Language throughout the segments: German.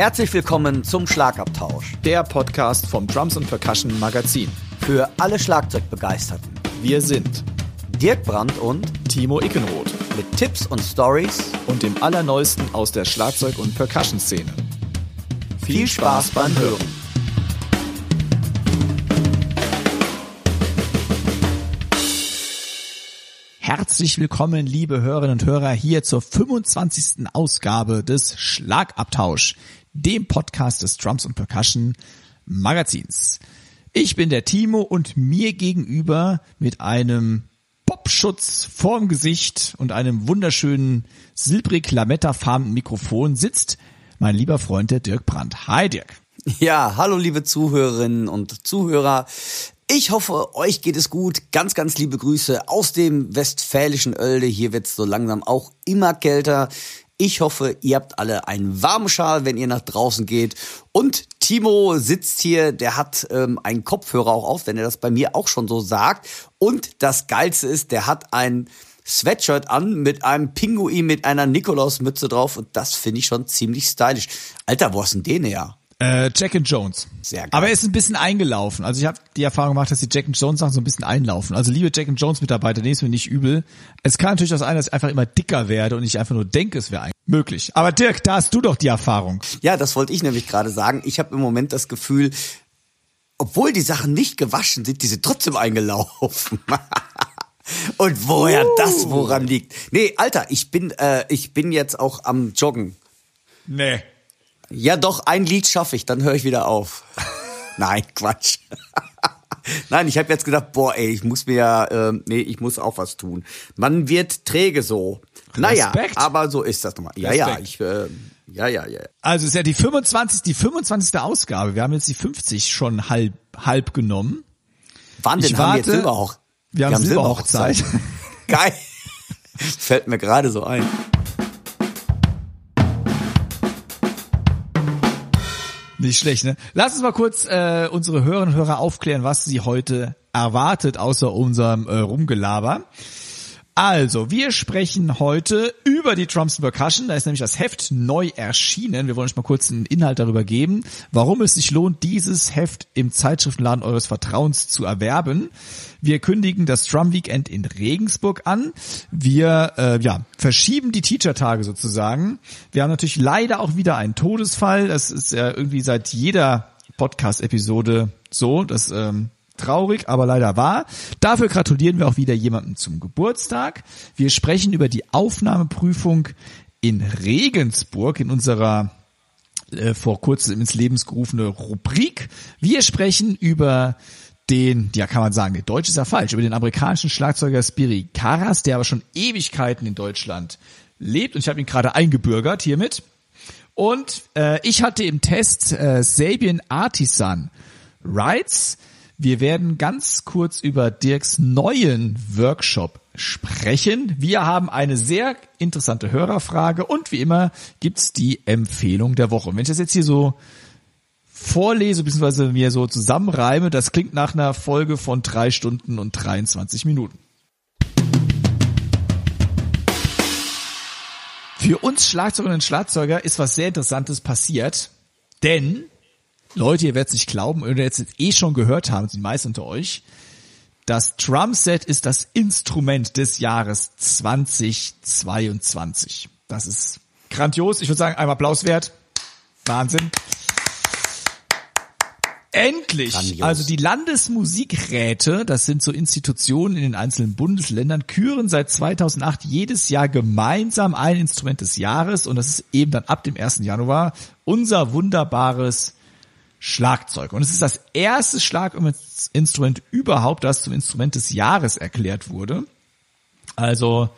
Herzlich willkommen zum Schlagabtausch. Der Podcast vom Drums und Percussion Magazin. Für alle Schlagzeugbegeisterten. Wir sind Dirk Brandt und Timo Ickenroth. Mit Tipps und Stories und dem Allerneuesten aus der Schlagzeug- und Percussion-Szene. Viel Spaß beim Hören. Herzlich willkommen, liebe Hörerinnen und Hörer, hier zur 25. Ausgabe des Schlagabtausch, dem Podcast des Drums und Percussion Magazins. Ich bin der Timo und mir gegenüber mit einem Popschutz vorm Gesicht und einem wunderschönen silbrig lamettafarbenen Mikrofon sitzt mein lieber Freund der Dirk Brandt. Hi Dirk. Ja, hallo liebe Zuhörerinnen und Zuhörer. Ich hoffe, euch geht es gut. Ganz, ganz liebe Grüße aus dem westfälischen Oelde. Hier wird es so langsam auch immer kälter. Ich hoffe, ihr habt alle einen warmen Schal, wenn ihr nach draußen geht. Und Timo sitzt hier, der hat ähm, einen Kopfhörer auch auf, wenn er das bei mir auch schon so sagt. Und das Geilste ist, der hat ein Sweatshirt an mit einem Pinguin mit einer Nikolausmütze drauf. Und das finde ich schon ziemlich stylisch. Alter, wo hast denn den her? Äh, Jack and Jones. Sehr geil. Aber er ist ein bisschen eingelaufen. Also ich habe die Erfahrung gemacht, dass die Jack and Jones Sachen so ein bisschen einlaufen. Also liebe Jack and Jones Mitarbeiter, nehmt es mir nicht übel. Es kann natürlich auch sein, dass ich einfach immer dicker werde und ich einfach nur denke, es wäre möglich. Aber Dirk, da hast du doch die Erfahrung. Ja, das wollte ich nämlich gerade sagen. Ich habe im Moment das Gefühl, obwohl die Sachen nicht gewaschen sind, die sind trotzdem eingelaufen. Und woher uh. das woran liegt? Nee, Alter, ich bin äh, ich bin jetzt auch am Joggen. Nee. Ja, doch, ein Lied schaffe ich, dann höre ich wieder auf. Nein, Quatsch. Nein, ich habe jetzt gedacht, boah, ey, ich muss mir, äh, nee, ich muss auch was tun. Man wird träge so. Naja, Respekt. aber so ist das nochmal. Ja, Respekt. ja, ich, äh, ja, ja, ja. Also ist ja die 25, die 25. Ausgabe. Wir haben jetzt die 50 schon halb, halb genommen. Wann denn Ich haben wir jetzt Silberhoch? Wir haben Silberhochzeit. Silberhochzeit. Geil. Fällt mir gerade so ein. Nicht schlecht, ne? Lass uns mal kurz äh, unsere Hörerinnen und Hörer aufklären, was sie heute erwartet, außer unserem äh, Rumgelaber. Also, wir sprechen heute über die and Percussion. Da ist nämlich das Heft neu erschienen. Wir wollen euch mal kurz einen Inhalt darüber geben, warum es sich lohnt, dieses Heft im Zeitschriftenladen eures Vertrauens zu erwerben. Wir kündigen das Drum Weekend in Regensburg an. Wir äh, ja, verschieben die Teacher-Tage sozusagen. Wir haben natürlich leider auch wieder einen Todesfall. Das ist ja irgendwie seit jeder Podcast-Episode so. Das ähm, traurig, aber leider wahr. Dafür gratulieren wir auch wieder jemandem zum Geburtstag. Wir sprechen über die Aufnahmeprüfung in Regensburg in unserer äh, vor kurzem ins Leben gerufene Rubrik. Wir sprechen über den, ja kann man sagen, der Deutsch ist ja falsch, über den amerikanischen Schlagzeuger Spiri Karas, der aber schon Ewigkeiten in Deutschland lebt und ich habe ihn gerade eingebürgert hiermit. Und äh, ich hatte im Test äh, Sabian Artisan Rights. Wir werden ganz kurz über Dirks neuen Workshop sprechen. Wir haben eine sehr interessante Hörerfrage und wie immer gibt's die Empfehlung der Woche. Und wenn ich das jetzt hier so vorlese bzw. mir so zusammenreime, das klingt nach einer Folge von drei Stunden und 23 Minuten. Für uns Schlagzeugerinnen und Schlagzeuger ist was sehr Interessantes passiert, denn Leute, ihr werdet es nicht glauben oder jetzt eh schon gehört haben, die meisten unter euch, das Drumset ist das Instrument des Jahres 2022. Das ist grandios. Ich würde sagen, einmal Applaus wert. Wahnsinn. Endlich! Grandios. Also die Landesmusikräte, das sind so Institutionen in den einzelnen Bundesländern, küren seit 2008 jedes Jahr gemeinsam ein Instrument des Jahres und das ist eben dann ab dem 1. Januar unser wunderbares Schlagzeug. Und es ist das erste Schlaginstrument überhaupt, das zum Instrument des Jahres erklärt wurde. Also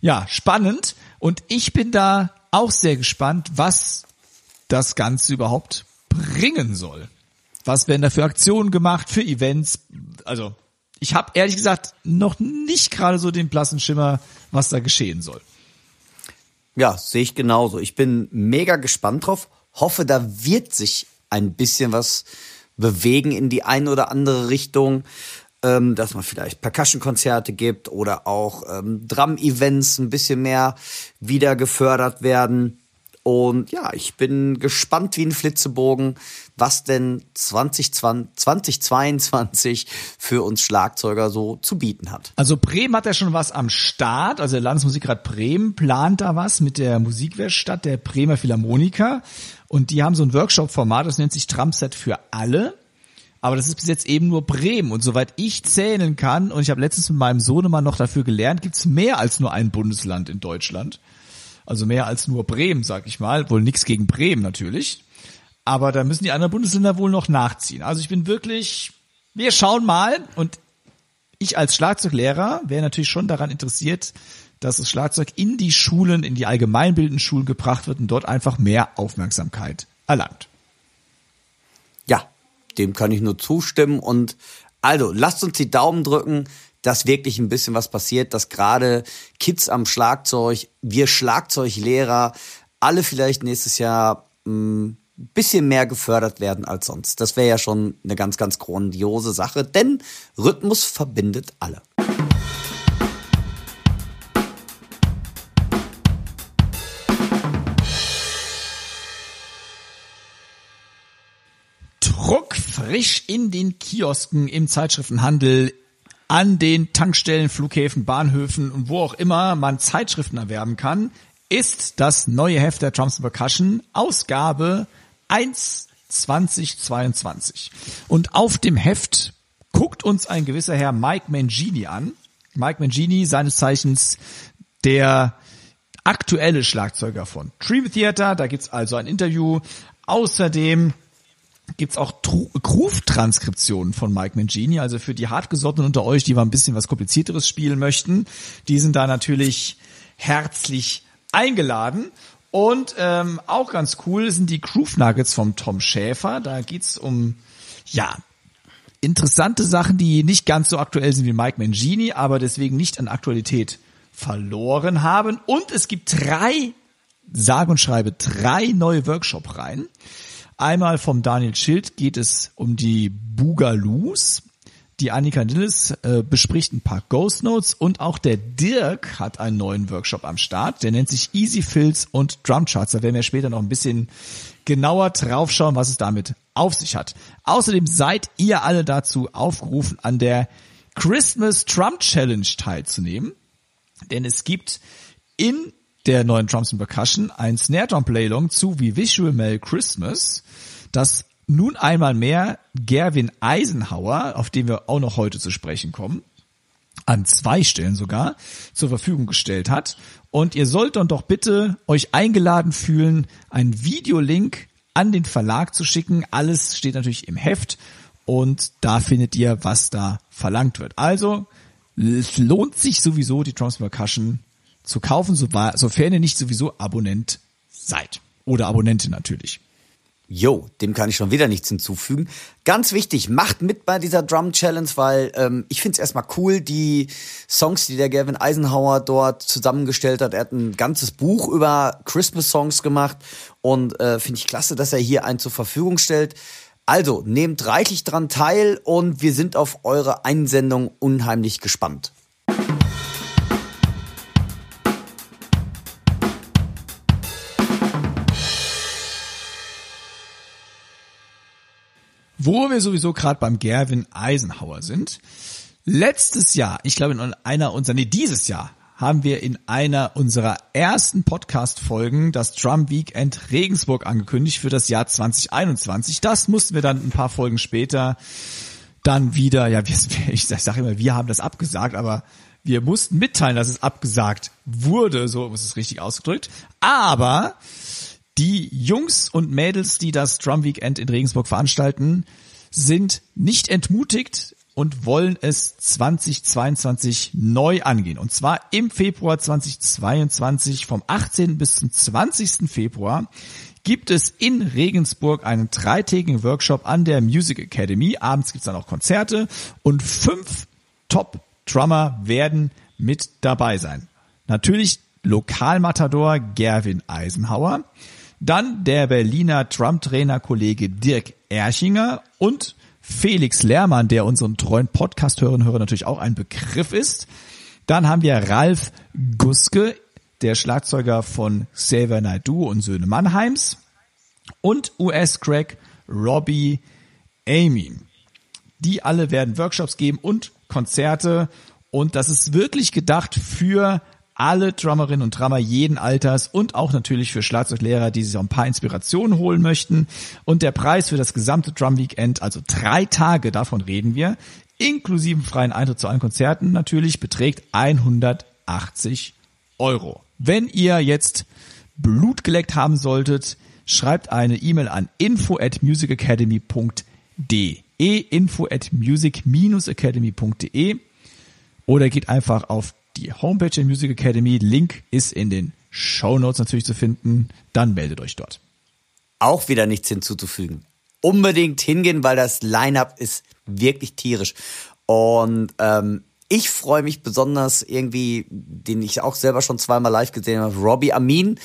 ja, spannend. Und ich bin da auch sehr gespannt, was das Ganze überhaupt bringen soll. Was werden da für Aktionen gemacht, für Events? Also ich habe ehrlich gesagt noch nicht gerade so den blassen Schimmer, was da geschehen soll. Ja, sehe ich genauso. Ich bin mega gespannt drauf. Hoffe, da wird sich ein bisschen was bewegen in die eine oder andere Richtung, ähm, dass man vielleicht Percussion-Konzerte gibt oder auch ähm, Drum-Events ein bisschen mehr wieder gefördert werden. Und ja, ich bin gespannt wie ein Flitzebogen, was denn 2020, 2022 für uns Schlagzeuger so zu bieten hat. Also Bremen hat ja schon was am Start. Also der Landesmusikrat Bremen plant da was mit der Musikwerkstatt der Bremer Philharmoniker. Und die haben so ein Workshop-Format, das nennt sich Tramset für alle. Aber das ist bis jetzt eben nur Bremen. Und soweit ich zählen kann, und ich habe letztens mit meinem Sohnemann noch dafür gelernt, gibt's mehr als nur ein Bundesland in Deutschland. Also mehr als nur Bremen, sag ich mal. Wohl nichts gegen Bremen natürlich. Aber da müssen die anderen Bundesländer wohl noch nachziehen. Also ich bin wirklich, wir schauen mal. Und ich als Schlagzeuglehrer wäre natürlich schon daran interessiert, dass das Schlagzeug in die Schulen, in die allgemeinbildenden Schulen gebracht wird und dort einfach mehr Aufmerksamkeit erlangt. Ja, dem kann ich nur zustimmen. Und also, lasst uns die Daumen drücken, dass wirklich ein bisschen was passiert, dass gerade Kids am Schlagzeug, wir Schlagzeuglehrer, alle vielleicht nächstes Jahr ein bisschen mehr gefördert werden als sonst. Das wäre ja schon eine ganz, ganz grandiose Sache, denn Rhythmus verbindet alle. Frisch in den Kiosken, im Zeitschriftenhandel, an den Tankstellen, Flughäfen, Bahnhöfen und wo auch immer man Zeitschriften erwerben kann, ist das neue Heft der Drums Percussion, Ausgabe 1 2022. Und auf dem Heft guckt uns ein gewisser Herr Mike Mangini an. Mike Mangini, seines Zeichens der aktuelle Schlagzeuger von Dream Theater. Da gibt's also ein Interview. Außerdem gibt's auch Groove-Transkriptionen von Mike Mangini. Also für die Hartgesottenen unter euch, die mal ein bisschen was komplizierteres spielen möchten, die sind da natürlich herzlich eingeladen. Und ähm, auch ganz cool sind die Groove Nuggets vom Tom Schäfer. Da geht's um, ja, interessante Sachen, die nicht ganz so aktuell sind wie Mike Mangini, aber deswegen nicht an Aktualität verloren haben. Und es gibt drei, sage und schreibe, drei neue Workshop-Reihen. Einmal vom Daniel Schild geht es um die Bugaloos. Die Annika Nilles äh, bespricht ein paar Ghost Notes und auch der Dirk hat einen neuen Workshop am Start. Der nennt sich Easy Fills und Drum Charts. Da werden wir später noch ein bisschen genauer draufschauen, was es damit auf sich hat. Außerdem seid ihr alle dazu aufgerufen, an der Christmas Drum Challenge teilzunehmen. Denn es gibt in der neuen Drums and Percussion ein Snare Drum Playlong zu wie Visual Mel Christmas, das nun einmal mehr Gerwin Eisenhower, auf den wir auch noch heute zu sprechen kommen, an zwei Stellen sogar zur Verfügung gestellt hat. Und ihr sollt dann doch bitte euch eingeladen fühlen, einen Videolink an den Verlag zu schicken. Alles steht natürlich im Heft und da findet ihr, was da verlangt wird. Also, es lohnt sich sowieso, die Drums Percussion zu kaufen, sofern ihr nicht sowieso Abonnent seid. Oder Abonnentin natürlich. Jo, dem kann ich schon wieder nichts hinzufügen. Ganz wichtig, macht mit bei dieser Drum Challenge, weil ähm, ich finde es erstmal cool, die Songs, die der Gavin Eisenhower dort zusammengestellt hat. Er hat ein ganzes Buch über Christmas-Songs gemacht und äh, finde ich klasse, dass er hier einen zur Verfügung stellt. Also, nehmt reichlich dran teil und wir sind auf eure Einsendung unheimlich gespannt. Wo wir sowieso gerade beim Gerwin Eisenhower sind. Letztes Jahr, ich glaube in einer unserer, nee, dieses Jahr haben wir in einer unserer ersten Podcast-Folgen das Drum Weekend Regensburg angekündigt für das Jahr 2021. Das mussten wir dann ein paar Folgen später dann wieder, ja, ich sage immer, wir haben das abgesagt, aber wir mussten mitteilen, dass es abgesagt wurde, so ist es richtig ausgedrückt. Aber die Jungs und Mädels, die das Drum Weekend in Regensburg veranstalten, sind nicht entmutigt und wollen es 2022 neu angehen. Und zwar im Februar 2022 vom 18. bis zum 20. Februar gibt es in Regensburg einen dreitägigen Workshop an der Music Academy. Abends gibt es dann auch Konzerte und fünf Top-Drummer werden mit dabei sein. Natürlich Lokalmatador Gerwin Eisenhower, dann der Berliner Trump-Trainer-Kollege Dirk Erchinger und Felix Lehrmann, der unseren treuen Podcast-Hörern und Hörer natürlich auch ein Begriff ist. Dann haben wir Ralf Guske, der Schlagzeuger von Xavier Naidoo und Söhne Mannheims und US-Crack Robbie Amy. Die alle werden Workshops geben und Konzerte und das ist wirklich gedacht für alle Drummerinnen und Drummer jeden Alters und auch natürlich für Schlagzeuglehrer, die sich ein paar Inspirationen holen möchten. Und der Preis für das gesamte Drum Weekend, also drei Tage, davon reden wir, inklusive freien Eintritt zu allen Konzerten natürlich, beträgt 180 Euro. Wenn ihr jetzt Blut geleckt haben solltet, schreibt eine E-Mail an info at musicacademy.de info at music-academy.de oder geht einfach auf die Homepage der Music Academy. Link ist in den Show Notes natürlich zu finden. Dann meldet euch dort. Auch wieder nichts hinzuzufügen. Unbedingt hingehen, weil das Line-up ist wirklich tierisch. Und ähm, ich freue mich besonders irgendwie, den ich auch selber schon zweimal live gesehen habe, Robbie Amin,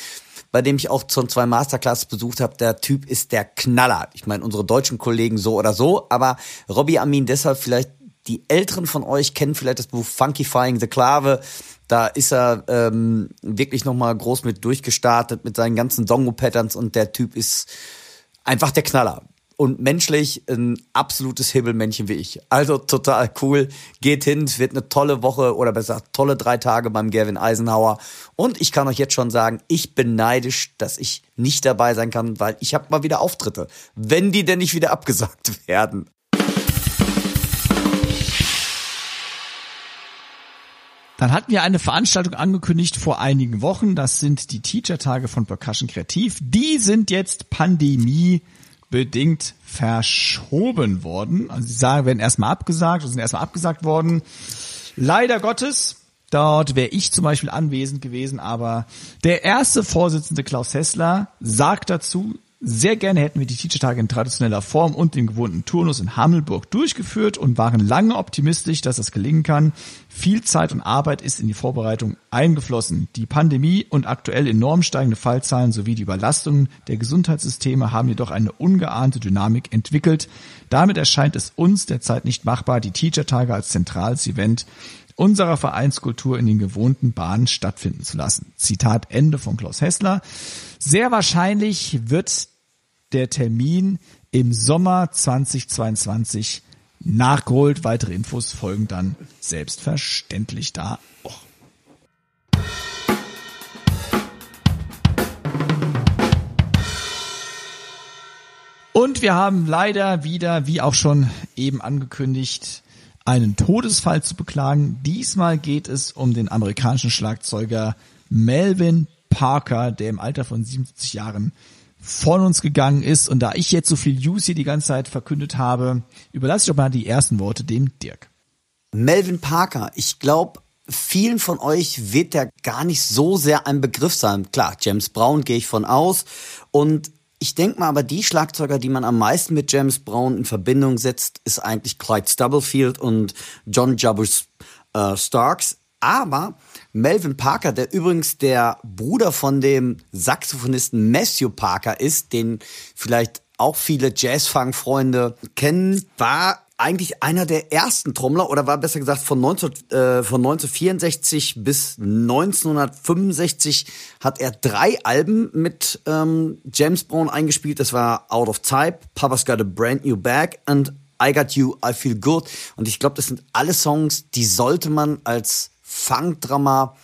bei dem ich auch schon zwei Masterclasses besucht habe. Der Typ ist der Knaller. Ich meine, unsere deutschen Kollegen so oder so, aber Robbie Amin deshalb vielleicht die Älteren von euch kennen vielleicht das Buch Funkifying the Clave. Da ist er ähm, wirklich nochmal groß mit durchgestartet mit seinen ganzen Songo-Patterns und der Typ ist einfach der Knaller. Und menschlich ein absolutes Hibbelmännchen wie ich. Also total cool. Geht hin, es wird eine tolle Woche oder besser gesagt, tolle drei Tage beim Gavin Eisenhower. Und ich kann euch jetzt schon sagen, ich bin neidisch, dass ich nicht dabei sein kann, weil ich habe mal wieder Auftritte. Wenn die denn nicht wieder abgesagt werden. Dann hatten wir eine Veranstaltung angekündigt vor einigen Wochen. Das sind die Teacher-Tage von Percussion Kreativ. Die sind jetzt pandemiebedingt verschoben worden. Also sie sagen, werden erstmal abgesagt, oder sind erstmal abgesagt worden. Leider Gottes. Dort wäre ich zum Beispiel anwesend gewesen, aber der erste Vorsitzende Klaus Hessler sagt dazu, sehr gerne hätten wir die Teacher-Tage in traditioneller Form und dem gewohnten Turnus in Hammelburg durchgeführt und waren lange optimistisch, dass das gelingen kann. Viel Zeit und Arbeit ist in die Vorbereitung eingeflossen. Die Pandemie und aktuell enorm steigende Fallzahlen sowie die Überlastung der Gesundheitssysteme haben jedoch eine ungeahnte Dynamik entwickelt. Damit erscheint es uns derzeit nicht machbar, die Teacher-Tage als zentrales Event unserer Vereinskultur in den gewohnten Bahnen stattfinden zu lassen. Zitat Ende von Klaus Hessler. Sehr wahrscheinlich wird der Termin im Sommer 2022 nachgeholt. Weitere Infos folgen dann selbstverständlich da auch. Und wir haben leider wieder, wie auch schon eben angekündigt, einen Todesfall zu beklagen. Diesmal geht es um den amerikanischen Schlagzeuger Melvin Parker, der im Alter von 77 Jahren von uns gegangen ist. Und da ich jetzt so viel News hier die ganze Zeit verkündet habe, überlasse ich doch mal die ersten Worte dem Dirk. Melvin Parker, ich glaube, vielen von euch wird der gar nicht so sehr ein Begriff sein. Klar, James Brown gehe ich von aus. Und ich denke mal, aber die Schlagzeuger, die man am meisten mit James Brown in Verbindung setzt, ist eigentlich Clyde Stubblefield und John Jabus äh, Starks. Aber Melvin Parker, der übrigens der Bruder von dem Saxophonisten Matthew Parker ist, den vielleicht auch viele Jazz-Funk-Freunde kennen, war eigentlich einer der ersten Trommler oder war besser gesagt von, 19, äh, von 1964 bis 1965 hat er drei Alben mit ähm, James Brown eingespielt. Das war Out of Type, Papa's Got a Brand New Bag und I Got You, I Feel Good. Und ich glaube, das sind alle Songs, die sollte man als Funkdrama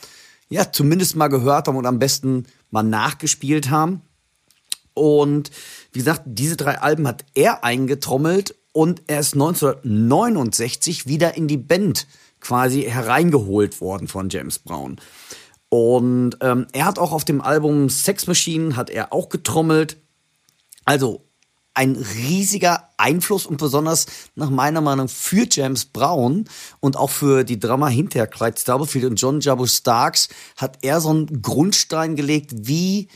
ja zumindest mal gehört haben und am besten mal nachgespielt haben. Und wie gesagt, diese drei Alben hat er eingetrommelt und er ist 1969 wieder in die Band quasi hereingeholt worden von James Brown. Und ähm, er hat auch auf dem Album Sex Machine hat er auch getrommelt. Also ein riesiger Einfluss und besonders nach meiner Meinung für James Brown und auch für die Drama hinterher, Clyde Stubblefield und John Jabu Starks, hat er so einen Grundstein gelegt, wie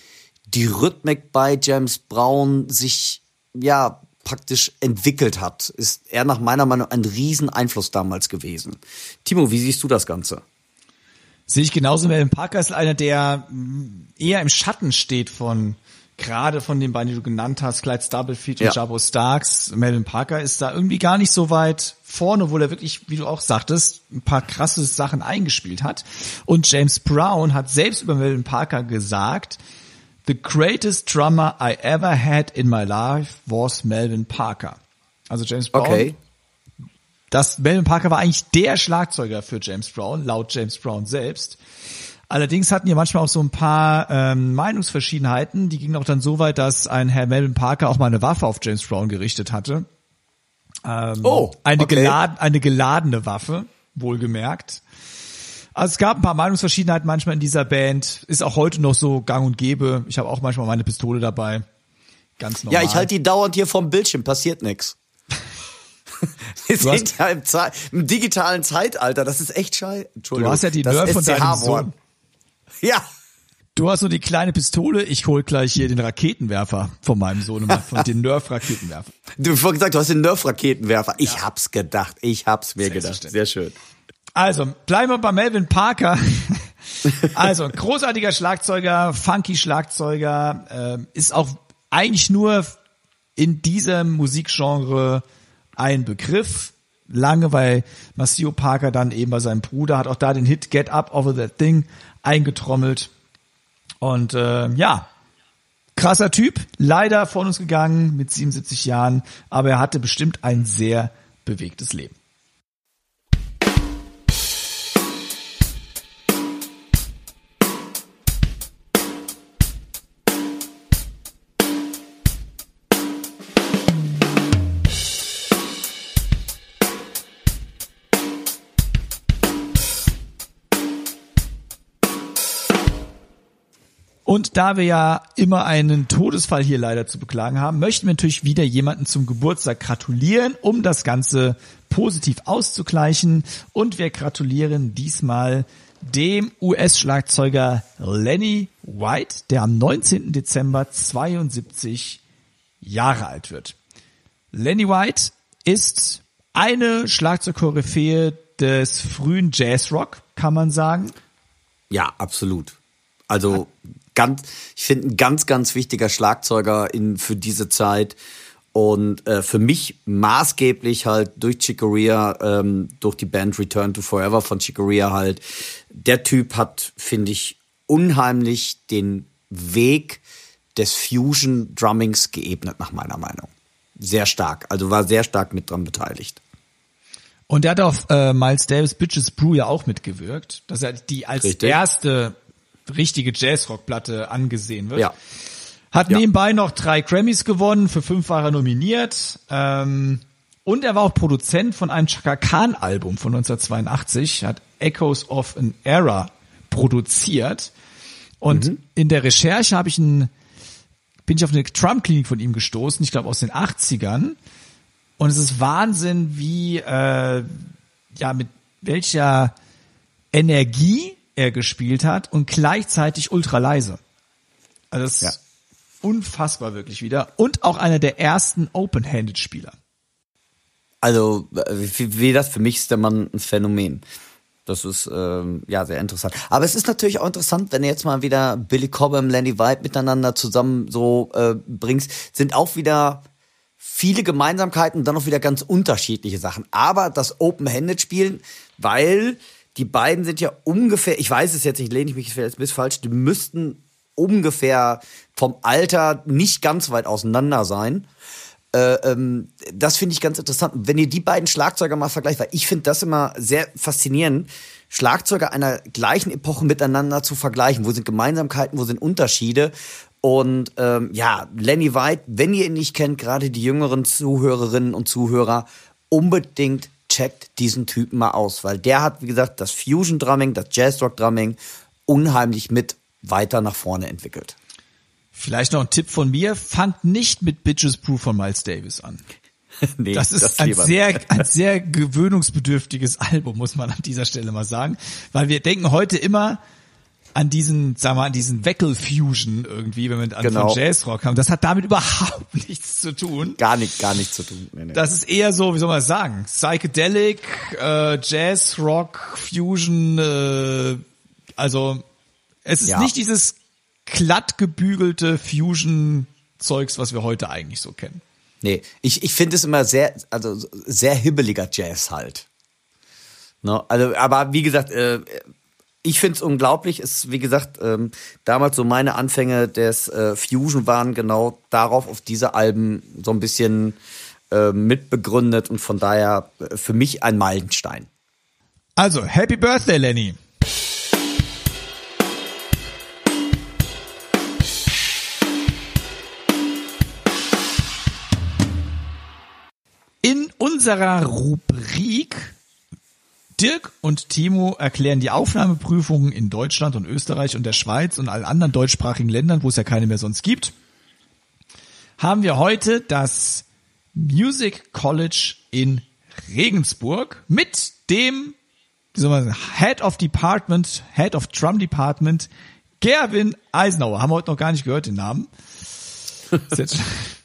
die Rhythmik bei James Brown sich, ja, praktisch entwickelt hat. Ist er nach meiner Meinung ein riesen Einfluss damals gewesen. Timo, wie siehst du das Ganze? Sehe ich genauso. Melvin Parker ist einer, der eher im Schatten steht von gerade von den beiden, die du genannt hast, Clyde Stubblefield und Ja. Jabo Starks, Melvin Parker ist da irgendwie gar nicht so weit vorne, obwohl er wirklich, wie du auch sagtest, ein paar krasse Sachen eingespielt hat. Und James Brown hat selbst über Melvin Parker gesagt, The greatest drummer I ever had in my life was Melvin Parker. Also James Brown Okay. das Melvin Parker war eigentlich der Schlagzeuger für James Brown, laut James Brown selbst. Allerdings hatten wir manchmal auch so ein paar ähm, Meinungsverschiedenheiten. Die gingen auch dann so weit, dass ein Herr Melvin Parker auch mal eine Waffe auf James Brown gerichtet hatte. Ähm, Oh, eine, okay. eine geladene Waffe, wohlgemerkt. Also es gab ein paar Meinungsverschiedenheiten manchmal in dieser Band. Ist auch heute noch so gang und gäbe. Ich habe auch manchmal meine Pistole dabei. Ganz normal. Ja, ich halte die dauernd hier vom Bildschirm, passiert nix. Wir Du sind ja im, Zei- im digitalen Zeitalter, das ist echt scheiße. Du Entschuldigung. hast ja die Nerf von deinem. Sohn. Ja, Du hast so die kleine Pistole, ich hol gleich hier den Raketenwerfer von meinem Sohn, von den Nerf-Raketenwerfer. du hast vorhin gesagt, du hast den Nerf-Raketenwerfer. Ich hab's gedacht, ich hab's mir gedacht. Sehr schön. Also, bleiben wir bei Melvin Parker. Also, großartiger Schlagzeuger, funky Schlagzeuger, ähm, ist auch eigentlich nur in diesem Musikgenre ein Begriff. Lange, weil Maceo Parker dann eben bei seinem Bruder hat auch da den Hit Get Up Over That Thing eingetrommelt. Und äh, ja, krasser Typ, leider von uns gegangen mit 77 Jahren, aber er hatte bestimmt ein sehr bewegtes Leben. Und da wir ja immer einen Todesfall hier leider zu beklagen haben, möchten wir natürlich wieder jemanden zum Geburtstag gratulieren, um das Ganze positiv auszugleichen. Und wir gratulieren diesmal dem US-Schlagzeuger Lenny White, der am 19. Dezember 72 Jahre alt wird. Lenny White ist eine Schlagzeugkoryphäe des frühen Jazzrock, kann man sagen. Ja, absolut. Also ganz, ich finde ein ganz, ganz wichtiger Schlagzeuger in für diese Zeit und äh, für mich maßgeblich halt durch Chicoria, ähm, durch die Band Return to Forever von Chicoria halt. Der Typ hat, finde ich, unheimlich den Weg des Fusion Drummings geebnet nach meiner Meinung. Sehr stark, also war sehr stark mit dran beteiligt. Und er hat auf äh, Miles Davis Bitches Brew ja auch mitgewirkt, dass er die als Richtig. erste richtige Jazzrock-Platte angesehen wird. Ja. Hat Ja. nebenbei noch drei Grammys gewonnen, für fünf war er nominiert. Ähm, und er war auch Produzent von einem Chaka Khan-Album von 1982, hat Echoes of an Era produziert. Und Mhm. in der Recherche habe ich ein, bin ich auf eine Trump-Klinik von ihm gestoßen, ich glaube aus den 80ern. Und es ist Wahnsinn, wie, äh, ja, mit welcher Energie er gespielt hat und gleichzeitig ultra leise. Also das Ja. ist unfassbar wirklich wieder. Und auch einer der ersten Open-Handed-Spieler. Also, wie, wie das für mich ist der Mann ein Phänomen. Das ist ähm, ja sehr interessant. Aber es ist natürlich auch interessant, wenn du jetzt mal wieder Billy Cobham, Lenny White miteinander zusammen so äh, bringst, sind auch wieder viele Gemeinsamkeiten und dann auch wieder ganz unterschiedliche Sachen. Aber das Open-Handed-Spielen, weil die beiden sind ja ungefähr, ich weiß es jetzt nicht, lehne ich mich jetzt ein falsch, die müssten ungefähr vom Alter nicht ganz weit auseinander sein. Äh, ähm, das finde ich ganz interessant. Wenn ihr die beiden Schlagzeuger mal vergleicht, weil ich finde das immer sehr faszinierend, Schlagzeuger einer gleichen Epoche miteinander zu vergleichen. Wo sind Gemeinsamkeiten, wo sind Unterschiede? Und ähm, ja, Lenny White, wenn ihr ihn nicht kennt, gerade die jüngeren Zuhörerinnen und Zuhörer, unbedingt checkt diesen Typen mal aus, weil der hat, wie gesagt, das Fusion Drumming, das Jazzrock Drumming unheimlich mit weiter nach vorne entwickelt. Vielleicht noch ein Tipp von mir, fangt nicht mit Bitches Brew von Miles Davis an. nee, Das ist ein lieber sehr, ein sehr gewöhnungsbedürftiges Album, muss man an dieser Stelle mal sagen. Weil wir denken heute immer an diesen, sagen wir, mal, an diesen Weckel-Fusion irgendwie, wenn wir an Genau. von Jazzrock haben. Das hat damit überhaupt nichts zu tun. gar nicht, gar nichts zu tun. Nee, nee. Das ist eher so, wie soll man das sagen? Psychedelic, äh, Jazz, Rock, Fusion, äh, also es ist Ja. nicht dieses glatt gebügelte Fusion-Zeugs, was wir heute eigentlich so kennen. Nee, ich, ich finde es immer sehr, also sehr hibbeliger Jazz halt. No, also, aber wie gesagt, äh, ich finde es unglaublich. Ist, wie gesagt, ähm, damals so meine Anfänge des äh, Fusion waren genau darauf, auf diese Alben so ein bisschen äh, mitbegründet und von daher äh, für mich ein Meilenstein. Also, Happy Birthday, Lenny. In unserer Rubrik Dirk und Timo erklären die Aufnahmeprüfungen in Deutschland und Österreich und der Schweiz und allen anderen deutschsprachigen Ländern, wo es ja keine mehr sonst gibt, haben wir heute das Music College in Regensburg mit dem wie soll man sagen, Head of Department, Head of Drum Department, Gerwin Eisenauer. Haben wir heute noch gar nicht gehört, den Namen. Ist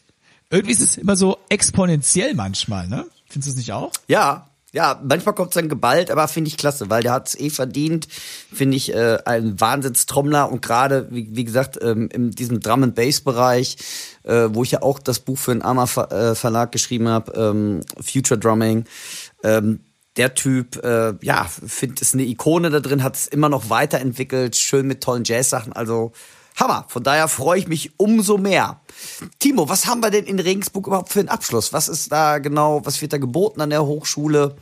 irgendwie ist es immer so exponentiell manchmal, ne? Findest du es nicht auch? Ja, ja, manchmal kommt es dann geballt, aber finde ich klasse, weil der hat es eh verdient. Finde ich äh, ein Wahnsinnstrommler und gerade, wie, wie gesagt, ähm, in diesem Drum and Bass Bereich, äh, wo ich ja auch das Buch für den AMA Ver äh, Verlag geschrieben habe, ähm, Future Drumming. Ähm, der Typ, äh, ja, finde es eine Ikone da drin, hat es immer noch weiterentwickelt, schön mit tollen Jazz-Sachen, also Hammer. Von daher freue ich mich umso mehr. Timo, was haben wir denn in Regensburg überhaupt für einen Abschluss? Was ist da genau, was wird da geboten an der Hochschule?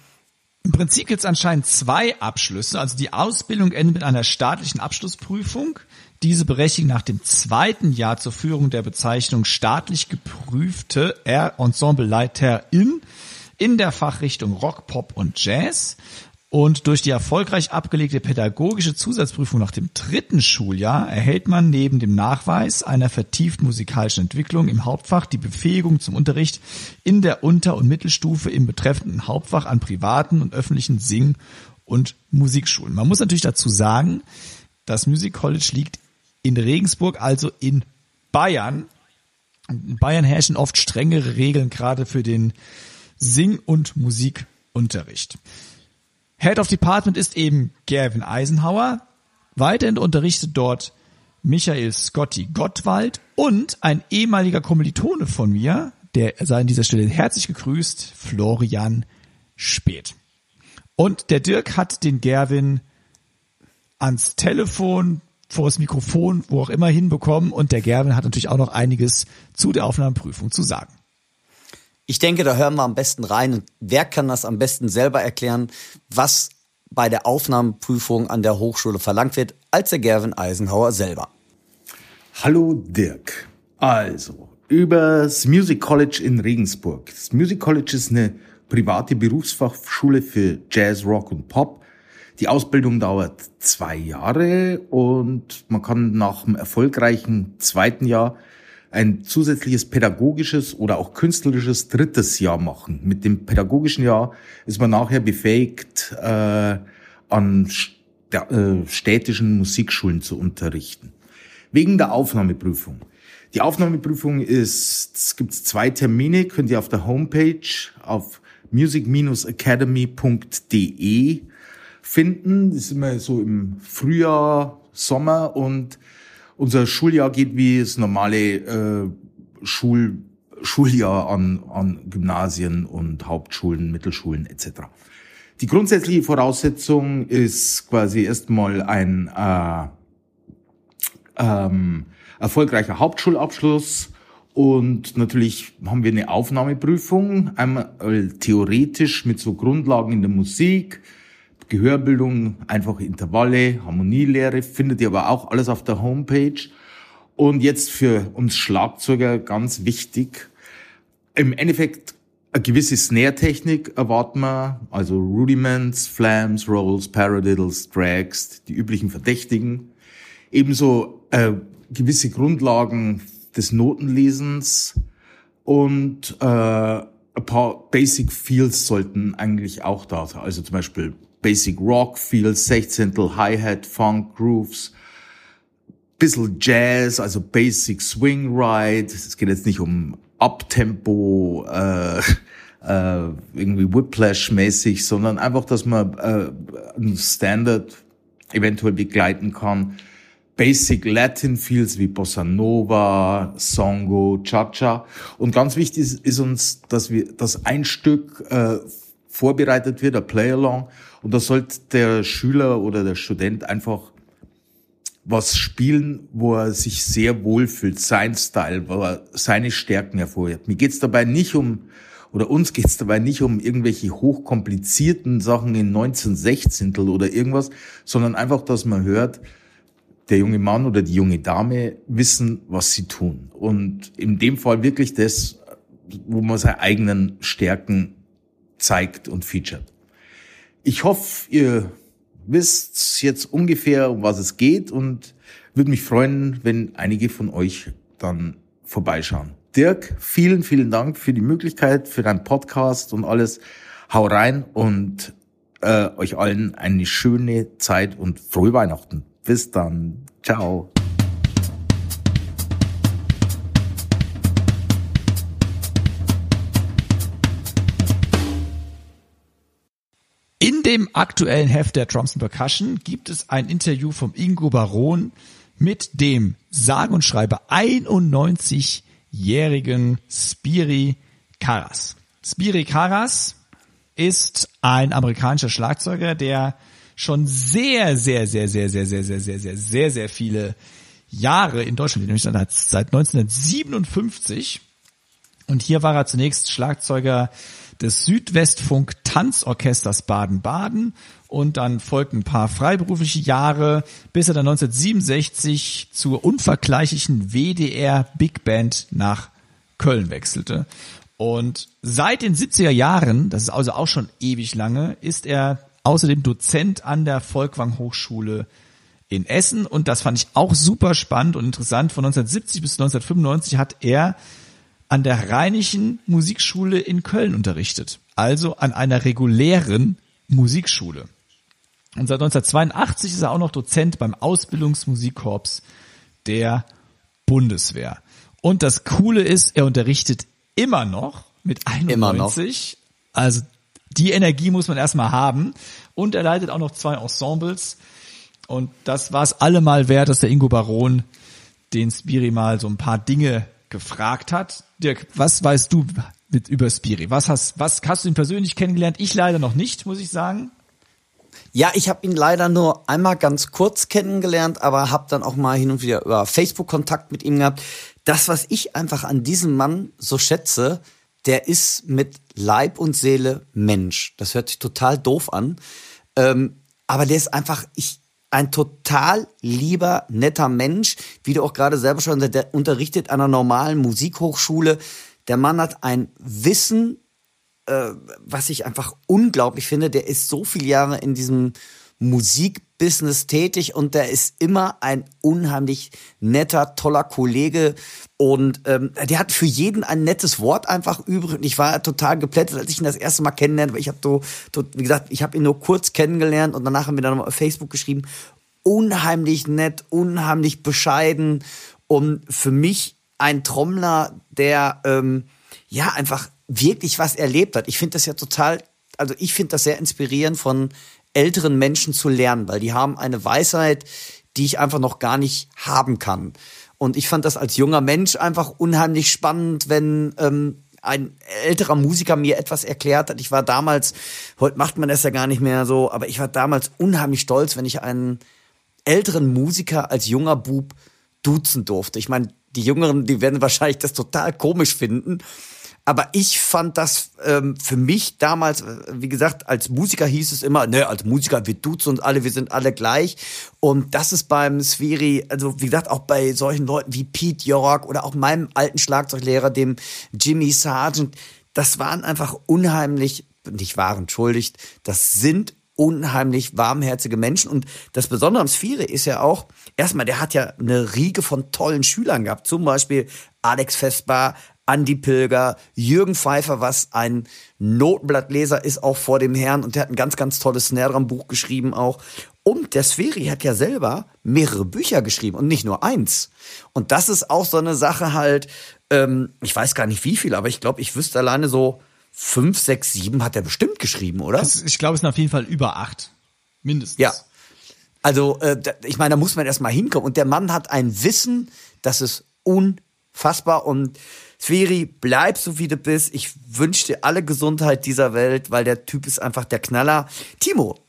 Im Prinzip gibt es anscheinend zwei Abschlüsse. Also die Ausbildung endet mit einer staatlichen Abschlussprüfung. Diese berechtigt nach dem zweiten Jahr zur Führung der Bezeichnung staatlich geprüfte Ensemble Leiterin in der Fachrichtung Rock, Pop und Jazz. Und durch die erfolgreich abgelegte pädagogische Zusatzprüfung nach dem dritten Schuljahr erhält man neben dem Nachweis einer vertieften musikalischen Entwicklung im Hauptfach die Befähigung zum Unterricht in der Unter- und Mittelstufe im betreffenden Hauptfach an privaten und öffentlichen Sing- und Musikschulen. Man muss natürlich dazu sagen, das Music College liegt in Regensburg, also in Bayern. In Bayern herrschen oft strengere Regeln gerade für den Sing- und Musikunterricht. Head of Department ist eben Gavin Eisenhower. Weiterhin unterrichtet dort Michael Scotty Gottwald und ein ehemaliger Kommilitone von mir, der sei an dieser Stelle herzlich gegrüßt, Florian Speth. Und der Dirk hat den Gerwin ans Telefon, vor das Mikrofon, wo auch immer hinbekommen und der Gerwin hat natürlich auch noch einiges zu der Aufnahmeprüfung zu sagen. Ich denke, da hören wir am besten rein. Und wer kann das am besten selber erklären, was bei der Aufnahmeprüfung an der Hochschule verlangt wird, als der Gerwin Eisenhower selber? Hallo Dirk. Also, über das Music College in Regensburg. Das Music College ist eine private Berufsfachschule für Jazz, Rock und Pop. Die Ausbildung dauert zwei Jahre und man kann nach dem erfolgreichen zweiten Jahr ein zusätzliches pädagogisches oder auch künstlerisches drittes Jahr machen. Mit dem pädagogischen Jahr ist man nachher befähigt, äh, an äh, städtischen Musikschulen zu unterrichten. Wegen der Aufnahmeprüfung. Die Aufnahmeprüfung ist, es gibt zwei Termine, könnt ihr auf der Homepage auf music-academy.de finden. Das ist immer so im Frühjahr, Sommer und unser Schuljahr geht wie das normale äh, Schul, Schuljahr an, an Gymnasien und Hauptschulen, Mittelschulen etc. Die grundsätzliche Voraussetzung ist quasi erstmal ein äh, ähm, erfolgreicher Hauptschulabschluss und natürlich haben wir eine Aufnahmeprüfung, einmal theoretisch mit so Grundlagen in der Musik, Gehörbildung, einfache Intervalle, Harmonielehre, findet ihr aber auch alles auf der Homepage. Und jetzt für uns Schlagzeuger ganz wichtig, im Endeffekt eine gewisse Snare-Technik erwarten wir, also Rudiments, Flams, Rolls, Paradiddles, Drags, die üblichen Verdächtigen. Ebenso äh, gewisse Grundlagen des Notenlesens und äh, ein paar Basic Feels sollten eigentlich auch da sein. Also zum Beispiel Basic Rock Feels, Sechzehntel Hi-Hat, Funk Grooves, bisschen Jazz, also Basic Swing Ride. Es geht jetzt nicht um Uptempo, äh, äh, irgendwie Whiplash-mäßig, sondern einfach, dass man äh, einen Standard eventuell begleiten kann. Basic Latin Feels wie Bossa Nova, Songo, Cha-Cha. Und ganz wichtig ist, ist, uns, dass wir, dass ein Stück äh, vorbereitet wird, ein Play-Along. Und da sollte der Schüler oder der Student einfach was spielen, wo er sich sehr wohlfühlt, sein Style, wo er seine Stärken hervorhebt. Mir geht's dabei nicht um, oder uns geht's dabei nicht um irgendwelche hochkomplizierten Sachen in 1916 oder irgendwas, sondern einfach, dass man hört, der junge Mann oder die junge Dame wissen, was sie tun. Und in dem Fall wirklich das, wo man seine eigenen Stärken zeigt und featuret. Ich hoffe, ihr wisst jetzt ungefähr, um was es geht und würde mich freuen, wenn einige von euch dann vorbeischauen. Dirk, vielen, vielen Dank für die Möglichkeit, für deinen Podcast und alles. Hau rein und äh, euch allen eine schöne Zeit und frohe Weihnachten. Bis dann. Ciao. In dem aktuellen Heft der Drums Percussion gibt es ein Interview vom Ingo Baron mit dem sage und schreibe 91-jährigen Spiri Karas. Spiri Karas ist ein amerikanischer Schlagzeuger, der schon sehr, sehr, sehr, sehr, sehr, sehr, sehr, sehr, sehr, sehr, sehr viele Jahre in Deutschland, nämlich seit 1957. Und hier war er zunächst Schlagzeuger des Südwestfunk Tanzorchesters Baden-Baden und dann folgten ein paar freiberufliche Jahre, bis er dann 1967 zur unvergleichlichen WDR Big Band nach Köln wechselte. Und seit den 70er Jahren, das ist also auch schon ewig lange, ist er außerdem Dozent an der Volkwang Hochschule in Essen und das fand ich auch super spannend und interessant. Von 1970 bis 1995 hat er an der Rheinischen Musikschule in Köln unterrichtet, also an einer regulären Musikschule. Und seit 1982 ist er auch noch Dozent beim Ausbildungsmusikkorps der Bundeswehr. Und das Coole ist, er unterrichtet immer noch mit 91. Immer noch. Also die Energie muss man erstmal haben. Und er leitet auch noch zwei Ensembles. Und das war es allemal wert, dass der Ingo Baron den Spiri mal so ein paar Dinge gefragt hat. Dirk, was weißt du mit über Spiri? Was hast, was hast du ihn persönlich kennengelernt? Ich leider noch nicht, muss ich sagen. Ja, ich habe ihn leider nur einmal ganz kurz kennengelernt, aber habe dann auch mal hin und wieder über Facebook Kontakt mit ihm gehabt. Das, was ich einfach an diesem Mann so schätze, der ist mit Leib und Seele Mensch. Das hört sich total doof an. Ähm, aber der ist einfach, ich, ein total lieber, netter Mensch, wie du auch gerade selber schon, der unterrichtet an einer normalen Musikhochschule. Der Mann hat ein Wissen, äh, was ich einfach unglaublich finde. Der ist so viele Jahre in diesem Musikbusiness tätig und der ist immer ein unheimlich netter, toller Kollege. Und ähm, der hat für jeden ein nettes Wort einfach übrig. Und ich war total geplättet, als ich ihn das erste Mal kennenlernte, weil ich habe so, so, wie gesagt, ich habe ihn nur kurz kennengelernt und danach haben wir dann nochmal auf Facebook geschrieben, unheimlich nett, unheimlich bescheiden und für mich ein Trommler, der ähm, ja einfach wirklich was erlebt hat. Ich finde das ja total, also ich finde das sehr inspirierend von älteren Menschen zu lernen, weil die haben eine Weisheit, die ich einfach noch gar nicht haben kann. Und ich fand das als junger Mensch einfach unheimlich spannend, wenn ähm, ein älterer Musiker mir etwas erklärt hat. Ich war damals, heute macht man das ja gar nicht mehr so, aber ich war damals unheimlich stolz, wenn ich einen älteren Musiker als junger Bub duzen durfte. Ich meine, die Jüngeren, die werden wahrscheinlich das total komisch finden. Aber ich fand das ähm, für mich damals, äh, wie gesagt, als Musiker hieß es immer, ne, als Musiker, wir duzen uns alle, wir sind alle gleich. Und das ist beim Spheri, also wie gesagt, auch bei solchen Leuten wie Pete York oder auch meinem alten Schlagzeuglehrer, dem Jimmy Sargent, das waren einfach unheimlich, nicht waren, entschuldigt, das sind unheimlich warmherzige Menschen. Und das Besondere am Sphäre ist ja auch, erstmal, der hat ja eine Riege von tollen Schülern gehabt. Zum Beispiel Alex Vespa, Andi Pilger, Jürgen Pfeiffer, was ein Notenblattleser ist, auch vor dem Herrn. Und der hat ein ganz, ganz tolles Snare-Buch geschrieben auch. Und der Spheri hat ja selber mehrere Bücher geschrieben und nicht nur eins. Und das ist auch so eine Sache halt, ähm, ich weiß gar nicht wie viel, aber ich glaube, ich wüsste alleine so fünf, sechs, sieben hat er bestimmt geschrieben, oder? ich glaube, es sind auf jeden Fall über acht. Mindestens. Ja. Also, äh, ich meine, da muss man erstmal hinkommen. Und der Mann hat ein Wissen, das ist unfassbar. Und Sveri, bleib so wie du bist. Ich wünsche dir alle Gesundheit dieser Welt, weil der Typ ist einfach der Knaller. Timo.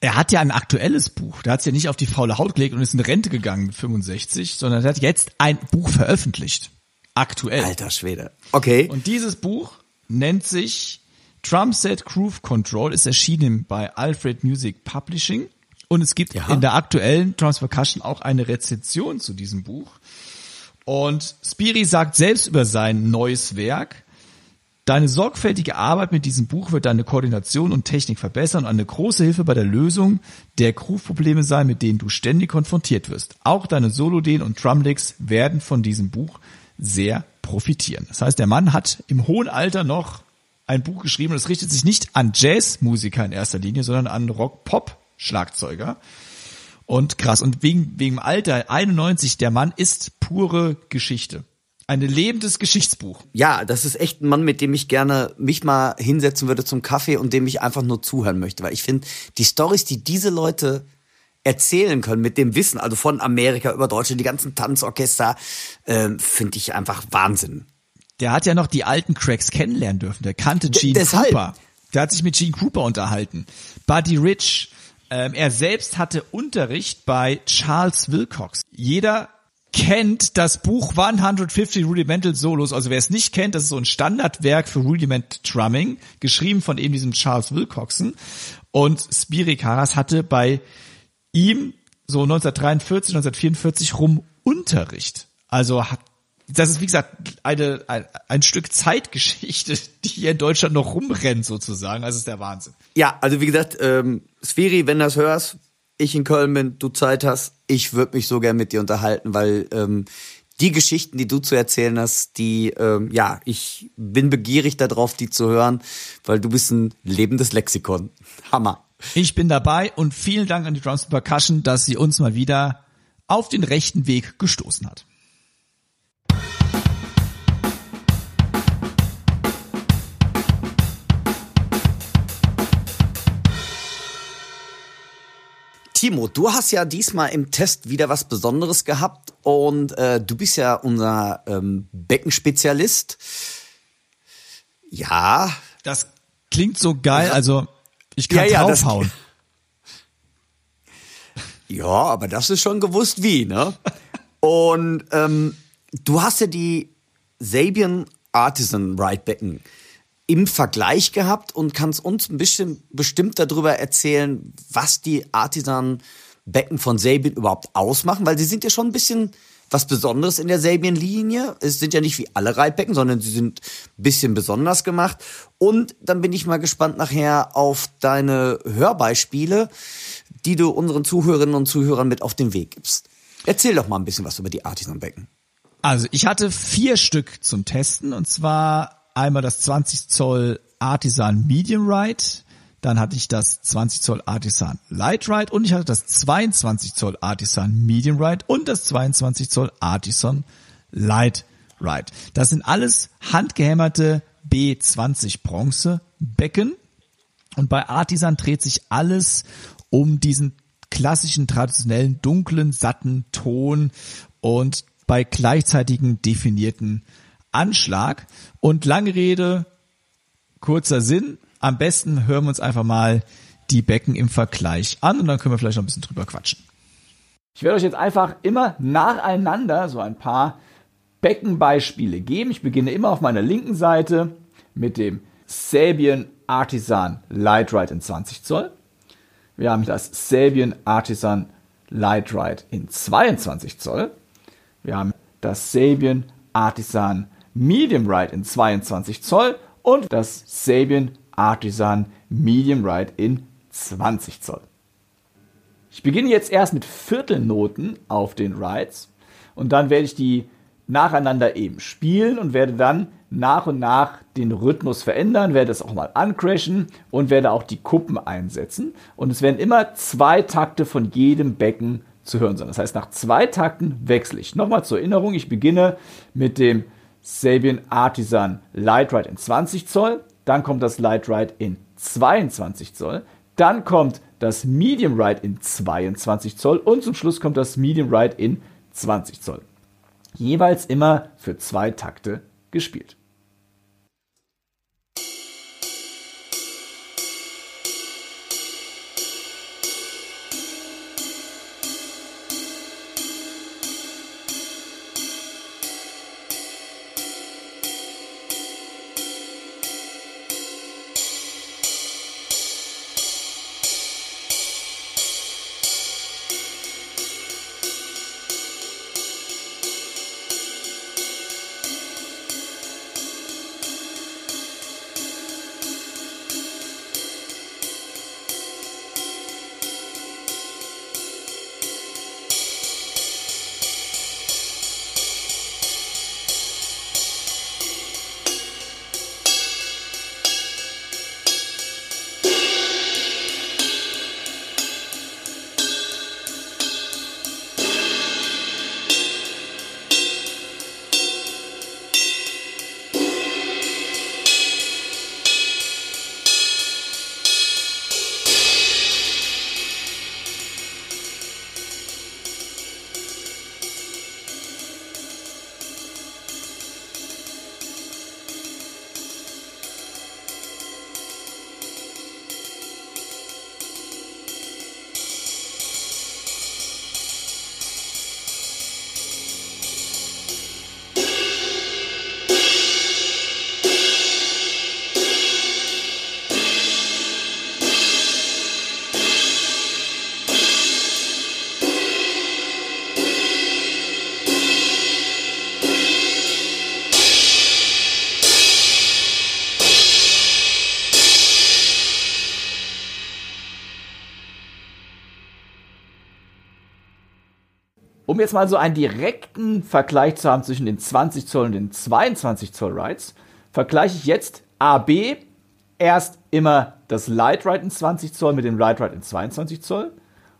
Er hat ja ein aktuelles Buch. Der hat es ja nicht auf die faule Haut gelegt und ist in Rente gegangen mit 65, sondern er hat jetzt ein Buch veröffentlicht. Aktuell. Alter Schwede. Okay. Und dieses Buch nennt sich Trump Set Groove Control, ist erschienen bei Alfred Music Publishing. Und es gibt ja. in der aktuellen Trumps Percussion auch eine Rezension zu diesem Buch. Und Spiri sagt selbst über sein neues Werk, Deine sorgfältige Arbeit mit diesem Buch wird deine Koordination und Technik verbessern und eine große Hilfe bei der Lösung der Groove-Probleme sein, mit denen du ständig konfrontiert wirst. Auch deine Solo-Deen und Drumlicks werden von diesem Buch sehr profitieren. Das heißt, der Mann hat im hohen Alter noch ein Buch geschrieben und es richtet sich nicht an Jazzmusiker in erster Linie, sondern an Rock-Pop-Schlagzeuger. Und krass. Und wegen, wegen Alter 91, der Mann ist pure Geschichte. Ein lebendes Geschichtsbuch. Ja, das ist echt ein Mann, mit dem ich gerne mich mal hinsetzen würde zum Kaffee und dem ich einfach nur zuhören möchte. Weil ich finde, die Stories, die diese Leute erzählen können mit dem Wissen, also von Amerika über Deutschland, die ganzen Tanzorchester, äh, finde ich einfach Wahnsinn. Der hat ja noch die alten Cracks kennenlernen dürfen. Der kannte Gene D Cooper. Der hat sich mit Gene Cooper unterhalten. Buddy Rich. Ähm, er selbst hatte Unterricht bei Charles Wilcox. Jeder kennt das Buch 150 Rudimental Solos. Also wer es nicht kennt, das ist so ein Standardwerk für Rudiment Drumming, geschrieben von eben diesem Charles Wilcoxen. Und Spiri Karas hatte bei ihm so 1943, 1944 rum Unterricht. Also hat das ist wie gesagt eine, ein, ein Stück Zeitgeschichte, die hier in Deutschland noch rumrennt sozusagen. Das ist der Wahnsinn. Ja, also wie gesagt, ähm, Spheri, wenn du das hörst, ich in Köln bin, du Zeit hast, ich würde mich so gern mit dir unterhalten, weil ähm, die Geschichten, die du zu erzählen hast, die, ähm, ja, ich bin begierig darauf, die zu hören, weil du bist ein lebendes Lexikon. Hammer. Ich bin dabei und vielen Dank an die Drums Percussion, dass sie uns mal wieder auf den rechten Weg gestoßen hat. Timo, du hast ja diesmal im Test wieder was Besonderes gehabt und äh, du bist ja unser ähm, Beckenspezialist. Ja. Das klingt so geil, also ich kann ja, draufhauen. Ja, ja, aber das ist schon gewusst wie, ne? und ähm, du hast ja die Sabian Artisan Ride Becken im Vergleich gehabt und kannst uns ein bisschen bestimmt darüber erzählen, was die Artisan-Becken von Sabian überhaupt ausmachen, weil sie sind ja schon ein bisschen was Besonderes in der Sabian-Linie. Es sind ja nicht wie alle Reitbecken, sondern sie sind ein bisschen besonders gemacht. Und dann bin ich mal gespannt nachher auf deine Hörbeispiele, die du unseren Zuhörerinnen und Zuhörern mit auf den Weg gibst. Erzähl doch mal ein bisschen was über die Artisan-Becken. Also ich hatte vier Stück zum Testen und zwar einmal das 20 Zoll Artisan Medium Ride, dann hatte ich das 20 Zoll Artisan Light Ride und ich hatte das 22 Zoll Artisan Medium Ride und das 22 Zoll Artisan Light Ride. Das sind alles handgehämmerte B20 Bronze Becken und bei Artisan dreht sich alles um diesen klassischen traditionellen dunklen satten Ton und bei gleichzeitigen definierten Anschlag. Und lange Rede, kurzer Sinn. Am besten hören wir uns einfach mal die Becken im Vergleich an und dann können wir vielleicht noch ein bisschen drüber quatschen. Ich werde euch jetzt einfach immer nacheinander so ein paar Beckenbeispiele geben. Ich beginne immer auf meiner linken Seite mit dem Sabian Artisan Light Ride in 20 Zoll. Wir haben das Sabian Artisan Light Ride in 22 Zoll. Wir haben das Sabian Artisan Medium Ride in 22 Zoll und das Sabian Artisan Medium Ride in 20 Zoll. Ich beginne jetzt erst mit Viertelnoten auf den Rides und dann werde ich die nacheinander eben spielen und werde dann nach und nach den Rhythmus verändern, werde es auch mal uncrashen und werde auch die Kuppen einsetzen. Und es werden immer zwei Takte von jedem Becken zu hören sein. Das heißt, nach zwei Takten wechsle ich. Nochmal zur Erinnerung, ich beginne mit dem Sabian Artisan Light Ride in 20 Zoll, dann kommt das Light Ride in 22 Zoll, dann kommt das Medium Ride in 22 Zoll und zum Schluss kommt das Medium Ride in 20 Zoll. Jeweils immer für zwei Takte gespielt. Um jetzt mal so einen direkten Vergleich zu haben zwischen den 20 Zoll und den 22 Zoll Rides, vergleiche ich jetzt AB erst immer das Light Ride in 20 Zoll mit dem Light Ride in 22 Zoll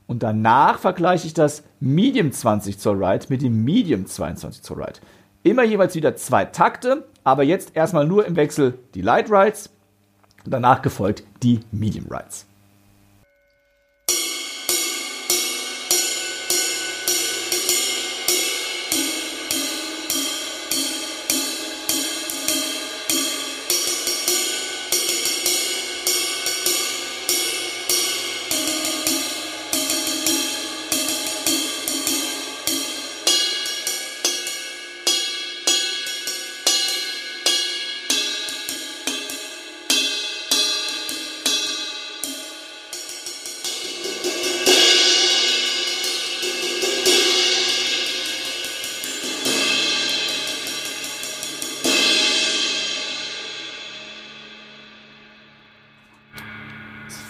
und danach vergleiche ich das Medium 20 Zoll Ride mit dem Medium 22 Zoll Ride. Immer jeweils wieder zwei Takte, aber jetzt erstmal nur im Wechsel die Light Rides danach gefolgt die Medium Rides.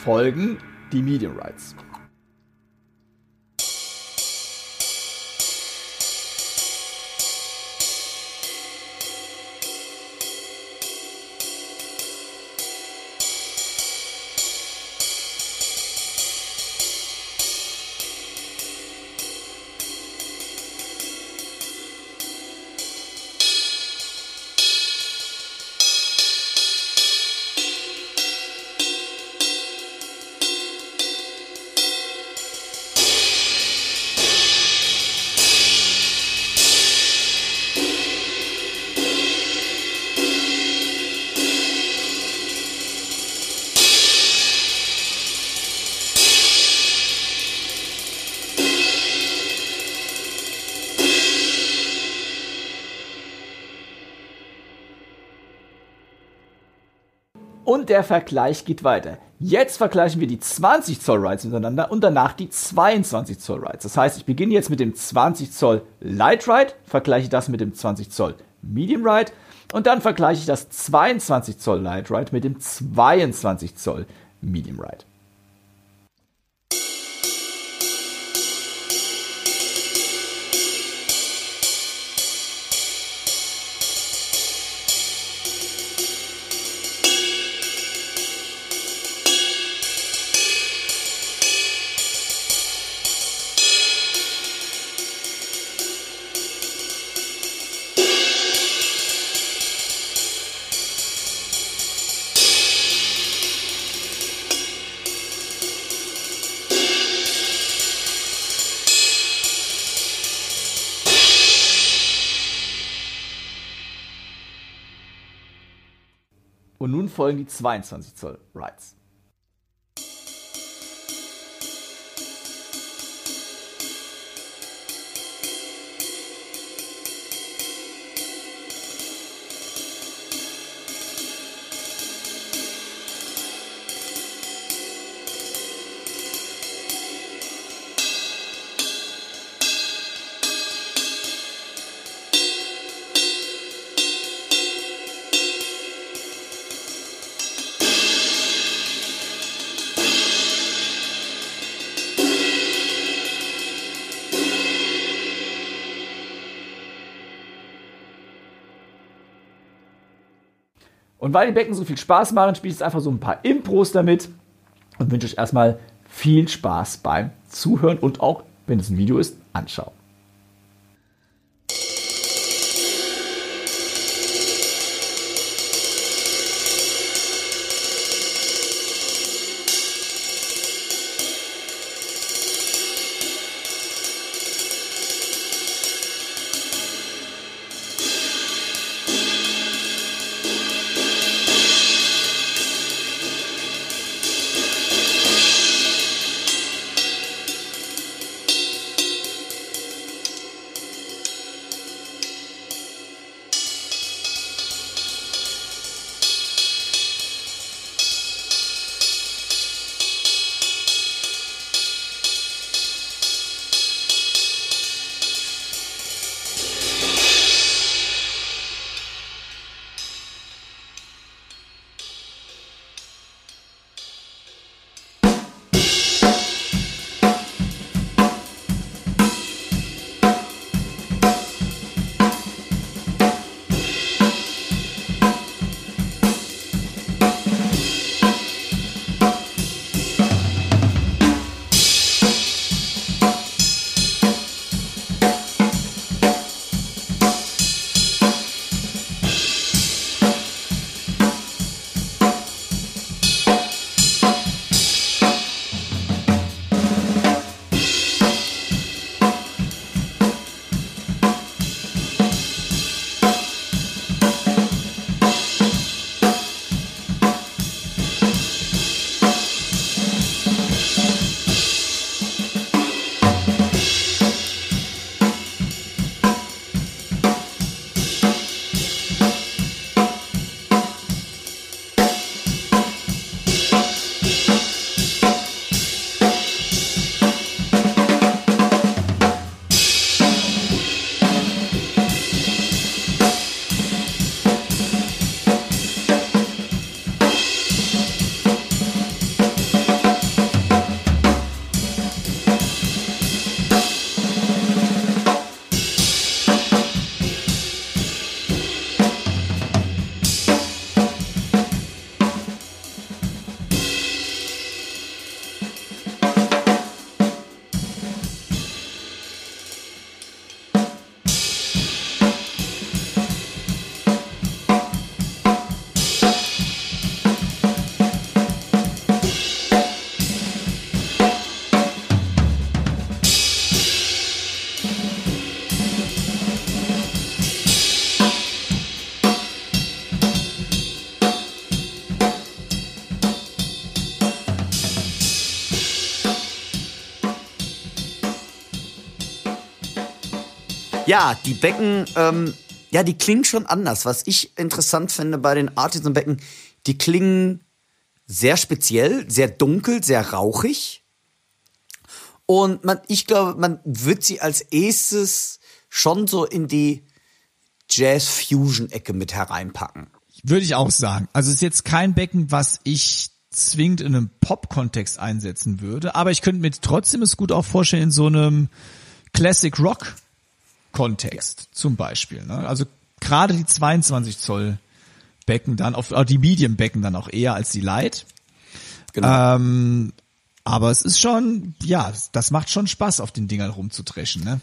Folgen die Medium Rights. Der Vergleich geht weiter. Jetzt vergleichen wir die 20 Zoll Rides miteinander und danach die 22 Zoll Rides. Das heißt, ich beginne jetzt mit dem 20 Zoll Light Ride, vergleiche das mit dem 20 Zoll Medium Ride und dann vergleiche ich das 22 Zoll Light Ride mit dem 22 Zoll Medium Ride. Und nun folgen die 22 Zoll Rides. Und weil die Becken so viel Spaß machen, spiele ich jetzt einfach so ein paar Impros damit und wünsche euch erstmal viel Spaß beim Zuhören und auch, wenn es ein Video ist, anschauen. Ja, die Becken, ähm, ja, die klingen schon anders. Was ich interessant finde bei den Artisan-Becken, die klingen sehr speziell, sehr dunkel, sehr rauchig. Und man, ich glaube, man wird sie als erstes schon so in die Jazz-Fusion-Ecke mit hereinpacken. Würde ich auch sagen. Also es ist jetzt kein Becken, was ich zwingend in einem Pop-Kontext einsetzen würde, aber ich könnte mir trotzdem es gut auch vorstellen in so einem Classic Rock Kontext zum Beispiel. Ne? Also gerade die 22 Zoll Becken dann, auf, äh, die Medium Becken dann auch eher als die Light. Genau. Ähm, aber es ist schon, ja, das macht schon Spaß, auf den Dingern rumzutreschen, ne?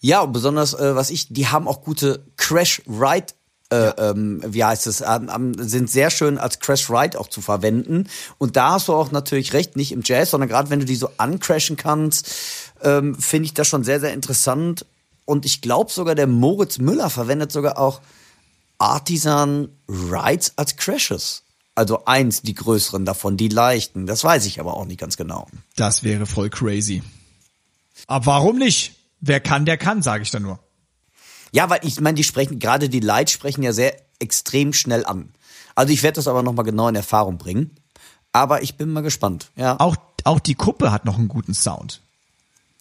Ja, und besonders, äh, was ich, die haben auch gute Crash-Ride äh, ja. ähm, wie heißt es, ähm, sind sehr schön als Crash Ride auch zu verwenden. Und da hast du auch natürlich recht, nicht im Jazz, sondern gerade wenn du die so uncrashen kannst, ähm, finde ich das schon sehr, sehr interessant. Und ich glaube sogar, der Moritz Müller verwendet sogar auch Artisan Rides als Crashes. Also eins, die größeren davon, die leichten. Das weiß ich aber auch nicht ganz genau. Das wäre voll crazy. Aber warum nicht? Wer kann, der kann, sage ich dann nur. Ja, weil ich meine, die sprechen, gerade die Lights sprechen ja sehr extrem schnell an. Also ich werde das aber nochmal genau in Erfahrung bringen. Aber ich bin mal gespannt, ja. Auch, auch die Kuppe hat noch einen guten Sound.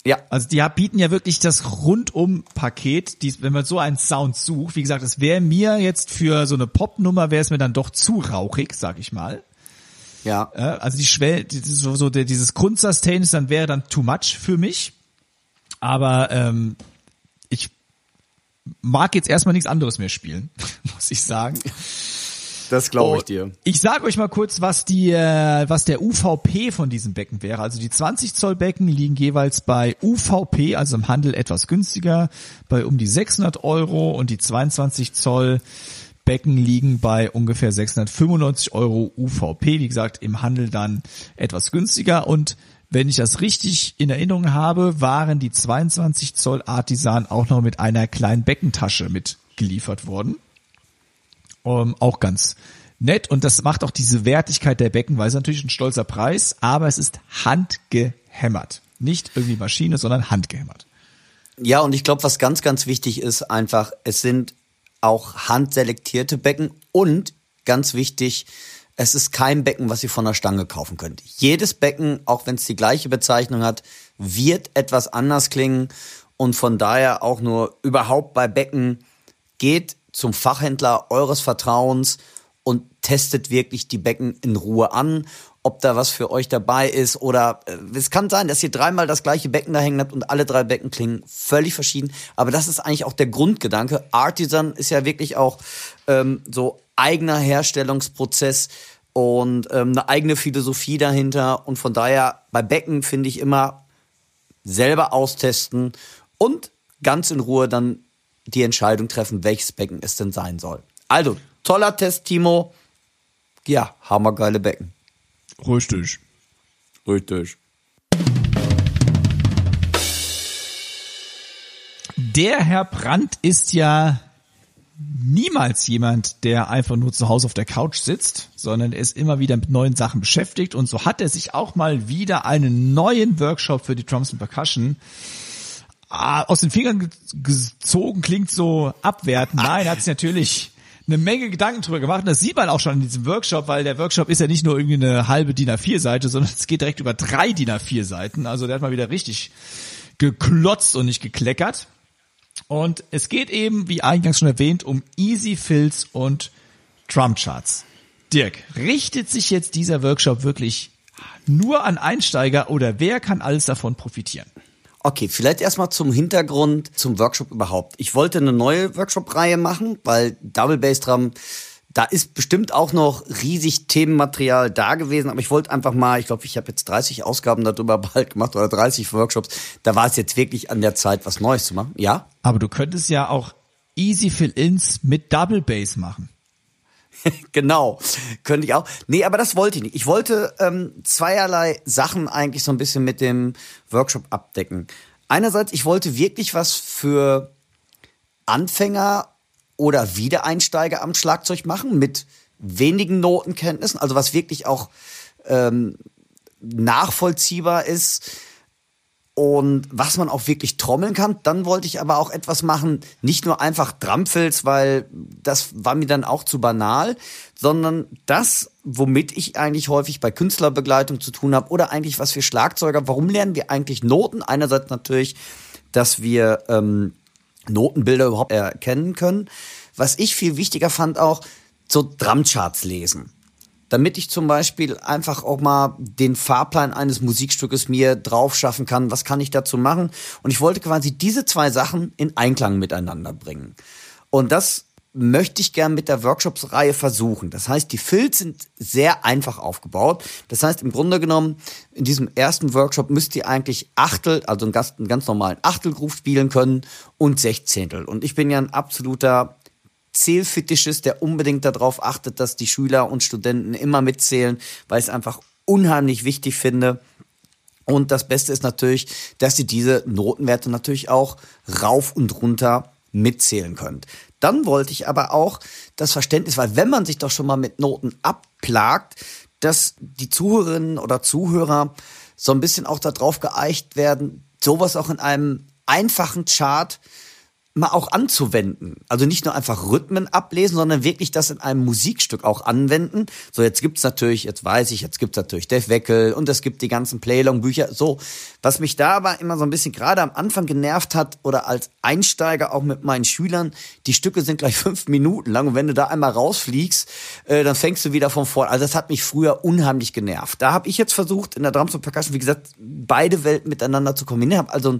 Ja. Also die bieten ja wirklich das Rundum-Paket, die- wenn man so einen Sound sucht. Wie gesagt, es wäre mir jetzt für so eine Popnummer wäre es mir dann doch zu rauchig, sag ich mal. Ja. Ja, Also die Schwell, die- die- so, so dieses Grundsustain ist dann wäre dann too much für mich. Aber ähm, ich mag jetzt erstmal nichts anderes mehr spielen, muss ich sagen. Das glaube ich Oh, dir. Ich sage euch mal kurz, was die, äh, was der UVP von diesem Becken wäre. Also die 20 Zoll Becken liegen jeweils bei UVP, also im Handel etwas günstiger, bei um die 600 Euro und die 22 Zoll Becken liegen bei ungefähr 695 Euro UVP. Wie gesagt, im Handel dann etwas günstiger und wenn ich das richtig in Erinnerung habe, waren die 22 Zoll Artisan auch noch mit einer kleinen Beckentasche mitgeliefert worden. Ähm, auch ganz nett und das macht auch diese Wertigkeit der Becken, weil es natürlich ein stolzer Preis, aber es ist handgehämmert. Nicht irgendwie Maschine, sondern handgehämmert. Ja, und ich glaube, was ganz, ganz wichtig ist, einfach, es sind auch handselektierte Becken und ganz wichtig, es ist kein Becken, was ihr von der Stange kaufen könnt. Jedes Becken, auch wenn es die gleiche Bezeichnung hat, wird etwas anders klingen und von daher auch nur überhaupt bei Becken geht zum Fachhändler eures Vertrauens und testet wirklich die Becken in Ruhe an, ob da was für euch dabei ist oder äh, es kann sein, dass ihr dreimal das gleiche Becken da hängen habt und alle drei Becken klingen völlig verschieden. Aber das ist eigentlich auch der Grundgedanke. Artisan ist ja wirklich auch ähm, so eigener Herstellungsprozess und ähm, eine eigene Philosophie dahinter und von daher bei Becken finde ich immer selber austesten und ganz in Ruhe dann die Entscheidung treffen, welches Becken es denn sein soll. Also, toller Test, Timo. Ja, hammergeile Becken. Richtig. Richtig. Der Herr Brandt ist ja niemals jemand, der einfach nur zu Hause auf der Couch sitzt, sondern er ist immer wieder mit neuen Sachen beschäftigt und so hat er sich auch mal wieder einen neuen Workshop für die Drums and Percussion aus den Fingern ge- gezogen, klingt so abwertend. Nein, hat sich natürlich eine Menge Gedanken drüber gemacht. Und das sieht man auch schon in diesem Workshop, weil der Workshop ist ja nicht nur irgendwie eine halbe DIN A4-Seite, sondern es geht direkt über drei DIN A4-Seiten. Also der hat mal wieder richtig geklotzt und nicht gekleckert. Und es geht eben, wie eingangs schon erwähnt, um Easy Fills und Drumcharts. Dirk, richtet sich jetzt dieser Workshop wirklich nur an Einsteiger oder wer kann alles davon profitieren? Okay, vielleicht erstmal zum Hintergrund zum Workshop überhaupt. Ich wollte eine neue Workshop-Reihe machen, weil Double Bass Drum, da ist bestimmt auch noch riesig Themenmaterial da gewesen, aber ich wollte einfach mal, ich glaube, ich habe jetzt 30 Ausgaben darüber bald gemacht oder 30 Workshops. Da war es jetzt wirklich an der Zeit, was Neues zu machen. Ja? Aber du könntest ja auch Easy Fill-Ins mit Double Bass machen. genau, könnte ich auch. Nee, aber das wollte ich nicht. Ich wollte ähm, zweierlei Sachen eigentlich so ein bisschen mit dem Workshop abdecken. Einerseits, ich wollte wirklich was für Anfänger oder Wiedereinsteiger am Schlagzeug machen mit wenigen Notenkenntnissen, also was wirklich auch ähm, nachvollziehbar ist und was man auch wirklich trommeln kann. Dann wollte ich aber auch etwas machen, nicht nur einfach Drumfills, weil das war mir dann auch zu banal, sondern das, womit ich eigentlich häufig bei Künstlerbegleitung zu tun habe oder eigentlich was für Schlagzeuger. Warum lernen wir eigentlich Noten? Einerseits natürlich, dass wir ähm, Notenbilder überhaupt erkennen können. Was ich viel wichtiger fand auch, so Drumcharts lesen damit ich zum Beispiel einfach auch mal den Fahrplan eines Musikstückes mir drauf schaffen kann. Was kann ich dazu machen? Und ich wollte quasi diese zwei Sachen in Einklang miteinander bringen. Und das möchte ich gern mit der Workshops-Reihe versuchen. Das heißt, die Fills sind sehr einfach aufgebaut. Das heißt, im Grunde genommen, in diesem ersten Workshop müsst ihr eigentlich Achtel, also einen ganz, einen ganz normalen Achtelgroove spielen können und Sechzehntel. Und ich bin ja ein absoluter Zählfetisch ist, der unbedingt darauf achtet, dass die Schüler und Studenten immer mitzählen, weil ich es einfach unheimlich wichtig finde. Und das Beste ist natürlich, dass ihr diese Notenwerte natürlich auch rauf und runter mitzählen könnt. dann wollte ich aber auch das Verständnis, weil wenn man sich doch schon mal mit Noten abplagt, dass die Zuhörerinnen oder Zuhörer so ein bisschen auch darauf geeicht werden, sowas auch in einem einfachen Chart mal auch anzuwenden. Also nicht nur einfach Rhythmen ablesen, sondern wirklich das in einem Musikstück auch anwenden. So, jetzt gibt's natürlich, jetzt weiß ich, jetzt gibt's natürlich Dave Weckel und es gibt die ganzen Playlong-Bücher. So, was mich da aber immer so ein bisschen gerade am Anfang genervt hat oder als Einsteiger auch mit meinen Schülern, die Stücke sind gleich fünf Minuten lang und wenn du da einmal rausfliegst, äh, dann fängst du wieder von vorne. Also das hat mich früher unheimlich genervt. Da habe ich jetzt versucht, in der Drums und Percussion, wie gesagt, beide Welten miteinander zu kombinieren. Hab also ein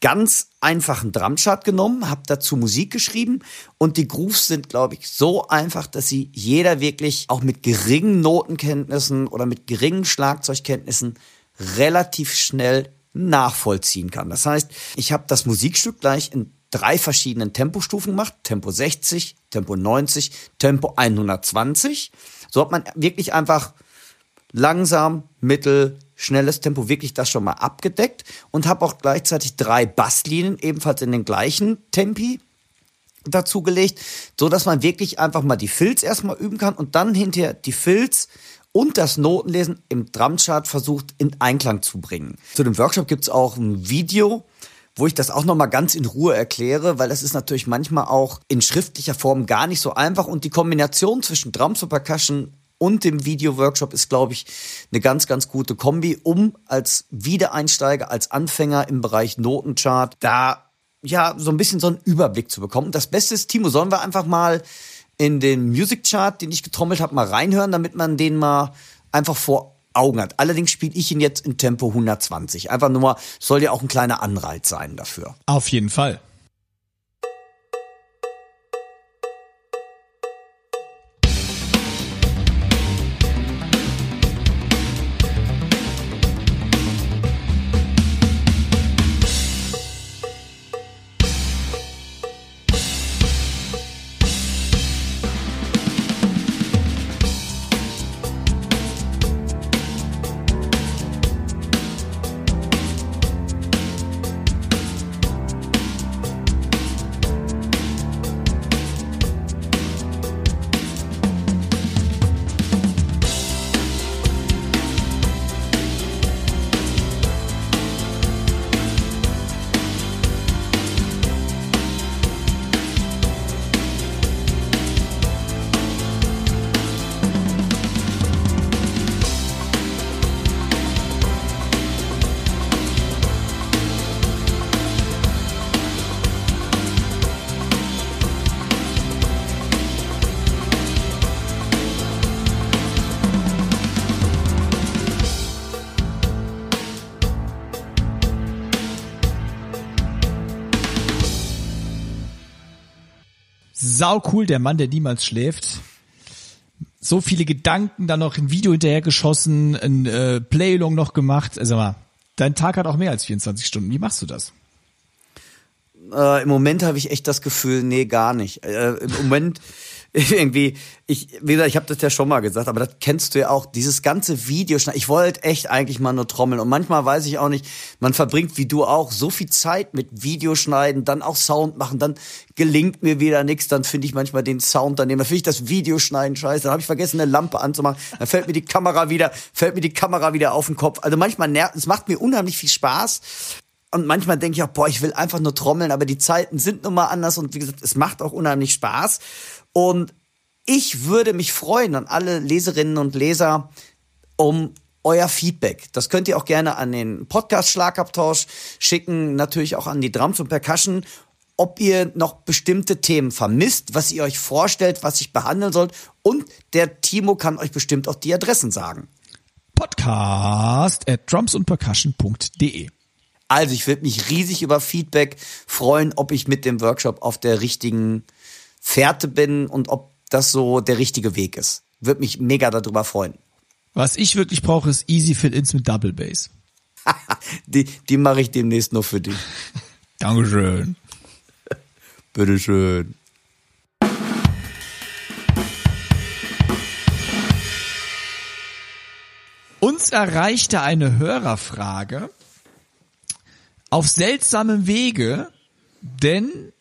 ganz einfachen Drumchart genommen, habe dazu Musik geschrieben und die Grooves sind, glaube ich, so einfach, dass sie jeder wirklich auch mit geringen Notenkenntnissen oder mit geringen Schlagzeugkenntnissen relativ schnell nachvollziehen kann. Das heißt, ich habe das Musikstück gleich in drei verschiedenen Tempostufen gemacht. Tempo 60, Tempo 90, Tempo 120. So hat man wirklich einfach langsam, mittel, schnelles Tempo wirklich das schon mal abgedeckt und habe auch gleichzeitig drei Basslinien ebenfalls in den gleichen Tempi dazugelegt, so dass man wirklich einfach mal die Filz erstmal üben kann und dann hinterher die Filz und das Notenlesen im Drumchart versucht in Einklang zu bringen. Zu dem Workshop gibt's auch ein Video, wo ich das auch nochmal ganz in Ruhe erkläre, weil das ist natürlich manchmal auch in schriftlicher Form gar nicht so einfach und die Kombination zwischen Drums und Percussion und dem Video-Workshop ist, glaube ich, eine ganz, ganz gute Kombi, um als Wiedereinsteiger, als Anfänger im Bereich Notenchart da ja so ein bisschen so einen Überblick zu bekommen. Das Beste ist, Timo, sollen wir einfach mal in den Music Chart, den ich getrommelt habe, mal reinhören, damit man den mal einfach vor Augen hat. Allerdings spiele ich ihn jetzt in Tempo 120. Einfach nur mal, soll ja auch ein kleiner Anreiz sein dafür. Auf jeden Fall. Sau cool, der Mann, der niemals schläft. So viele Gedanken, dann noch ein Video hinterher geschossen, ein äh, Playlong noch gemacht. Also mal, dein Tag hat auch mehr als 24 Stunden. Wie machst du das? Äh, Im Moment habe ich echt das Gefühl, nee, gar nicht. Äh, Im Moment irgendwie, ich, wie gesagt, ich habe das ja schon mal gesagt, aber das kennst du ja auch, dieses ganze Videoschneiden. Ich wollte echt eigentlich mal nur trommeln und manchmal weiß ich auch nicht, man verbringt wie du auch so viel Zeit mit Videoschneiden, dann auch Sound machen, dann gelingt mir wieder nichts, dann finde ich manchmal den Sound daneben, dann finde ich das Videoschneiden scheiße, dann habe ich vergessen eine Lampe anzumachen, dann fällt mir die Kamera wieder, fällt mir die Kamera wieder auf den Kopf. Also manchmal nervt, es macht mir unheimlich viel Spaß, und manchmal denke ich auch, boah, ich will einfach nur trommeln, aber die Zeiten sind nun mal anders und wie gesagt, es macht auch unheimlich Spaß. Und ich würde mich freuen an alle Leserinnen und Leser um euer Feedback. Das könnt ihr auch gerne an den Podcast Schlagabtausch schicken, natürlich auch an die Drums und Percussion, ob ihr noch bestimmte Themen vermisst, was ihr euch vorstellt, was ich behandeln sollt. Und der Timo kann euch bestimmt auch die Adressen sagen. Podcast at drumsundpercussion.de Also ich würde mich riesig über Feedback freuen, ob ich mit dem Workshop auf der richtigen Fährte bin und ob das so der richtige Weg ist. Würde mich mega darüber freuen. Was ich wirklich brauche, ist Easy Fill-Ins mit Double Bass. die die mache ich demnächst noch für dich. Dankeschön. Bitteschön. Uns erreichte eine Hörerfrage auf seltsamem Wege, denn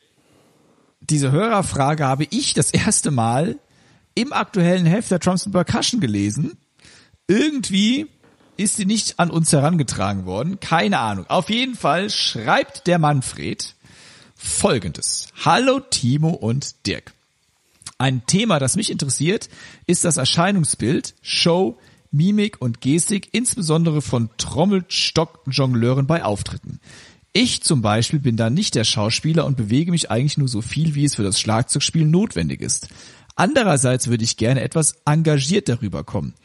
diese Hörerfrage habe ich das erste Mal im aktuellen Heft der Trumps Percussion gelesen. Irgendwie ist sie nicht an uns herangetragen worden. Keine Ahnung. Auf jeden Fall schreibt der Manfred folgendes. Hallo Timo und Dirk. Ein Thema, das mich interessiert, ist das Erscheinungsbild, Show, Mimik und Gestik, insbesondere von Trommelstock-Jongleuren bei Auftritten. Ich zum Beispiel bin da nicht der Schauspieler und bewege mich eigentlich nur so viel, wie es für das Schlagzeugspiel notwendig ist. Andererseits würde ich gerne etwas engagiert darüber kommen.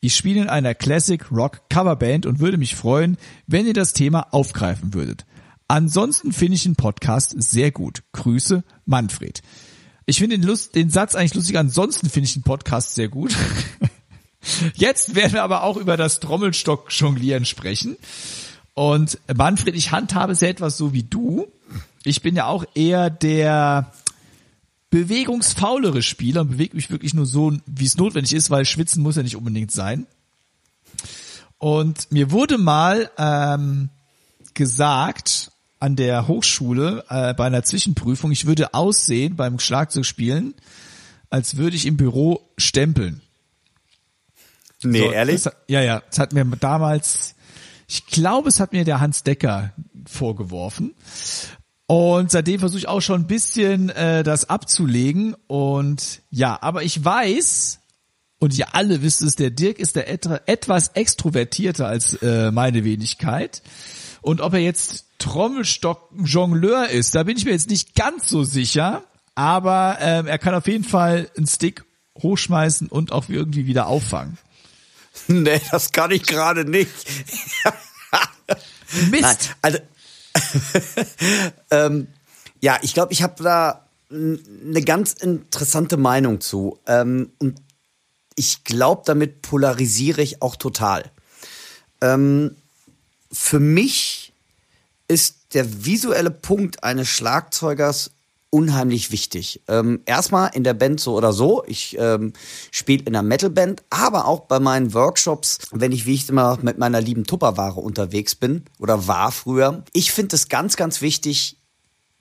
Ich spiele in einer Classic Rock Coverband und würde mich freuen, wenn ihr das Thema aufgreifen würdet. Ansonsten finde ich den Podcast sehr gut. Grüße, Manfred. Ich finde den, den Satz eigentlich lustig. Ansonsten finde ich den Podcast sehr gut. Jetzt werden wir aber auch über das Trommelstock-Jonglieren sprechen. Und Manfred, ich handhabe es ja etwas so wie du. Ich bin ja auch eher der bewegungsfaulere Spieler und bewege mich wirklich nur so, wie es notwendig ist, weil schwitzen muss ja nicht unbedingt sein. Und mir wurde mal ähm, gesagt an der Hochschule äh, bei einer Zwischenprüfung, ich würde aussehen beim Schlagzeugspielen, als würde ich im Büro stempeln. Nee, So, ehrlich? Das, ja, ja. Das hat mir damals, ich glaube, es hat mir der Hans Decker vorgeworfen. Und seitdem versuche ich auch schon ein bisschen äh, das abzulegen. Und ja, aber ich weiß, und ihr alle wisst es, der Dirk ist der et etwas extrovertierter als äh, meine Wenigkeit. Und ob er jetzt Trommelstock-Jongleur ist, da bin ich mir jetzt nicht ganz so sicher. Aber ähm, er kann auf jeden Fall einen Stick hochschmeißen und auch irgendwie wieder auffangen. Nee, das kann ich gerade nicht. Mist! Nein, also ähm, ja, ich glaube, ich habe da eine ganz interessante Meinung zu. Ähm, und ich glaube, damit polarisiere ich auch total. Ähm, für mich ist der visuelle Punkt eines Schlagzeugers unheimlich wichtig. Ähm, erstmal in der Band so oder so. Ich ähm, spiele in einer Metalband, aber auch bei meinen Workshops, wenn ich, wie ich immer mit meiner lieben Tupperware unterwegs bin oder war früher. Ich finde es ganz, ganz wichtig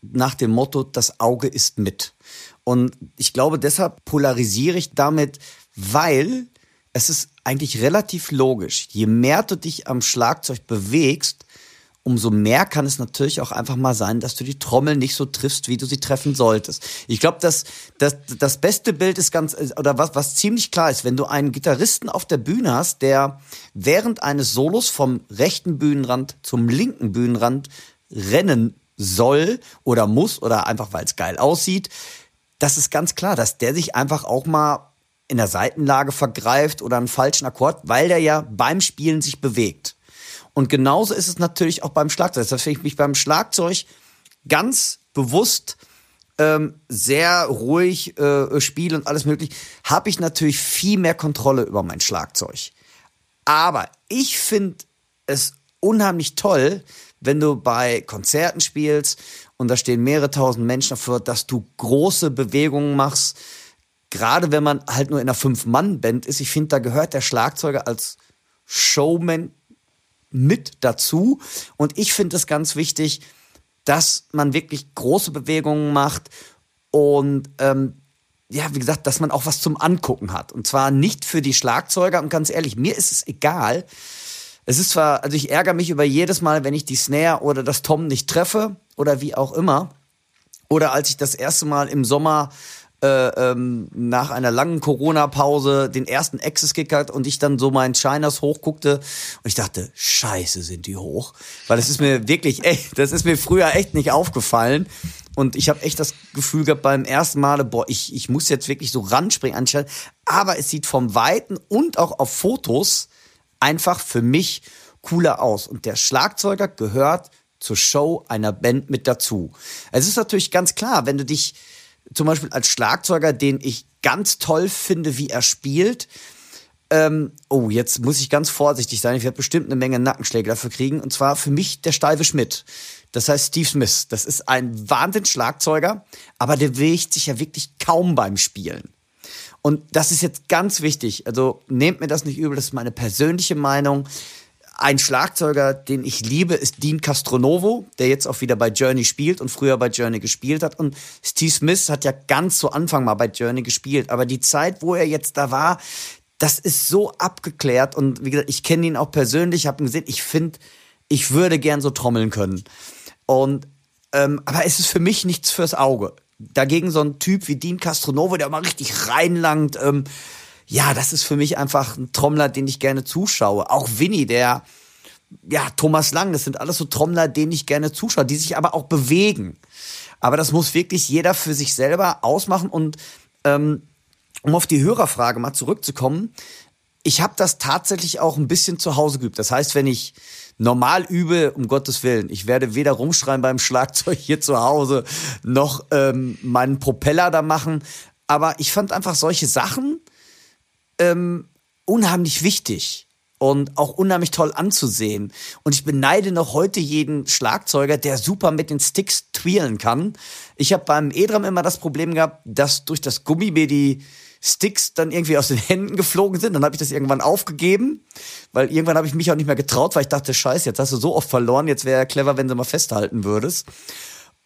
nach dem Motto, das Auge ist mit. Und ich glaube, deshalb polarisiere ich damit, weil es ist eigentlich relativ logisch. Je mehr du dich am Schlagzeug bewegst, umso mehr kann es natürlich auch einfach mal sein, dass du die Trommel nicht so triffst, wie du sie treffen solltest. Ich glaube, das, das, das beste Bild ist ganz, oder was, was ziemlich klar ist, wenn du einen Gitarristen auf der Bühne hast, der während eines Solos vom rechten Bühnenrand zum linken Bühnenrand rennen soll oder muss oder einfach weil es geil aussieht, das ist ganz klar, dass der sich einfach auch mal in der Seitenlage vergreift oder einen falschen Akkord, weil der ja beim Spielen sich bewegt. Und genauso ist es natürlich auch beim Schlagzeug. Das ich mich beim Schlagzeug ganz bewusst ähm, sehr ruhig äh, spiele und alles mögliche, habe ich natürlich viel mehr Kontrolle über mein Schlagzeug. Aber ich finde es unheimlich toll, wenn du bei Konzerten spielst und da stehen mehrere tausend Menschen dafür, dass du große Bewegungen machst. Gerade wenn man halt nur in einer Fünf-Mann-Band ist. Ich finde, da gehört der Schlagzeuger als Showman mit dazu. Und ich finde es ganz wichtig, dass man wirklich große Bewegungen macht und ähm, ja, wie gesagt, dass man auch was zum Angucken hat. Und zwar nicht für die Schlagzeuger. Und ganz ehrlich, mir ist es egal. Es ist zwar, also ich ärgere mich über jedes Mal, wenn ich die Snare oder das Tom nicht treffe oder wie auch immer. Oder als ich das erste Mal im Sommer äh, ähm, nach einer langen Corona-Pause den ersten Access gekickert und ich dann so meinen Shiners hochguckte und ich dachte, scheiße sind die hoch. Weil das ist mir wirklich echt, das ist mir früher echt nicht aufgefallen. Und ich habe echt das Gefühl gehabt beim ersten Male, boah, ich, ich muss jetzt wirklich so ranspringen anstatt. Aber es sieht vom Weiten und auch auf Fotos einfach für mich cooler aus. Und der Schlagzeuger gehört zur Show einer Band mit dazu. Es ist natürlich ganz klar, wenn du dich zum Beispiel als Schlagzeuger, den ich ganz toll finde, wie er spielt. Ähm, oh, jetzt muss ich ganz vorsichtig sein. Ich werde bestimmt eine Menge Nackenschläge dafür kriegen. Und zwar für mich der steife Schmidt. Das heißt Steve Smith. Das ist ein Wahnsinns-Schlagzeuger, aber der bewegt sich ja wirklich kaum beim Spielen. Und das ist jetzt ganz wichtig. Also nehmt mir das nicht übel, das ist meine persönliche Meinung. Ein Schlagzeuger, den ich liebe, ist Dean Castronovo, der jetzt auch wieder bei Journey spielt und früher bei Journey gespielt hat. Und Steve Smith hat ja ganz zu Anfang mal bei Journey gespielt. Aber die Zeit, wo er jetzt da war, das ist so abgeklärt. Und wie gesagt, ich kenne ihn auch persönlich, habe ihn gesehen. Ich finde, ich würde gern so trommeln können. Und ähm, aber es ist für mich nichts fürs Auge. Dagegen so ein Typ wie Dean Castronovo, der mal richtig reinlangt. Ähm, ja, das ist für mich einfach ein Trommler, den ich gerne zuschaue. Auch Winnie, der, ja, Thomas Lang, das sind alles so Trommler, denen ich gerne zuschaue, die sich aber auch bewegen. Aber das muss wirklich jeder für sich selber ausmachen. Und ähm, um auf die Hörerfrage mal zurückzukommen, ich habe das tatsächlich auch ein bisschen zu Hause geübt. Das heißt, wenn ich normal übe, um Gottes Willen, ich werde weder rumschreien beim Schlagzeug hier zu Hause, noch ähm, meinen Propeller da machen. Aber ich fand einfach solche Sachen ähm, unheimlich wichtig und auch unheimlich toll anzusehen. Und ich beneide noch heute jeden Schlagzeuger, der super mit den Sticks twirlen kann. Ich habe beim E-Drum immer das Problem gehabt, dass durch das Gummi mir die Sticks dann irgendwie aus den Händen geflogen sind. Dann habe ich das irgendwann aufgegeben, weil irgendwann habe ich mich auch nicht mehr getraut, weil ich dachte, scheiße, jetzt hast du so oft verloren, jetzt wäre ja clever, wenn du mal festhalten würdest.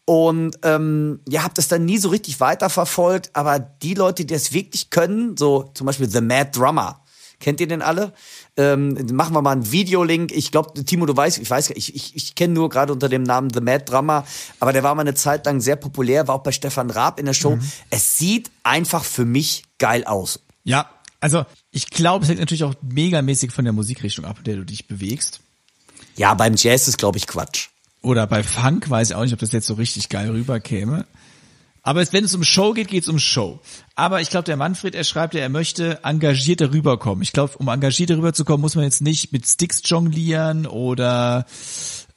Und ähm, ja, habe das dann nie so richtig weiterverfolgt, aber die Leute, die das wirklich können, so zum Beispiel The Mad Drummer, kennt ihr den alle? Ähm, machen wir mal einen Videolink. Ich glaube, Timo, du weißt, ich weiß, ich, ich, ich kenne nur gerade unter dem Namen The Mad Drummer, aber der war mal eine Zeit lang sehr populär, war auch bei Stefan Raab in der Show. Mhm. Es sieht einfach für mich geil aus. Ja, also ich glaube, es hängt natürlich auch megamäßig von der Musikrichtung ab, in der du dich bewegst. Ja, beim Jazz ist, glaube ich, Quatsch. Oder bei Funk weiß ich auch nicht, ob das jetzt so richtig geil rüberkäme. Aber wenn es um Show geht, geht es um Show. Aber ich glaube, der Manfred, er schreibt ja, er möchte engagierter rüberkommen. Ich glaube, um engagierter rüberzukommen, muss man jetzt nicht mit Sticks jonglieren oder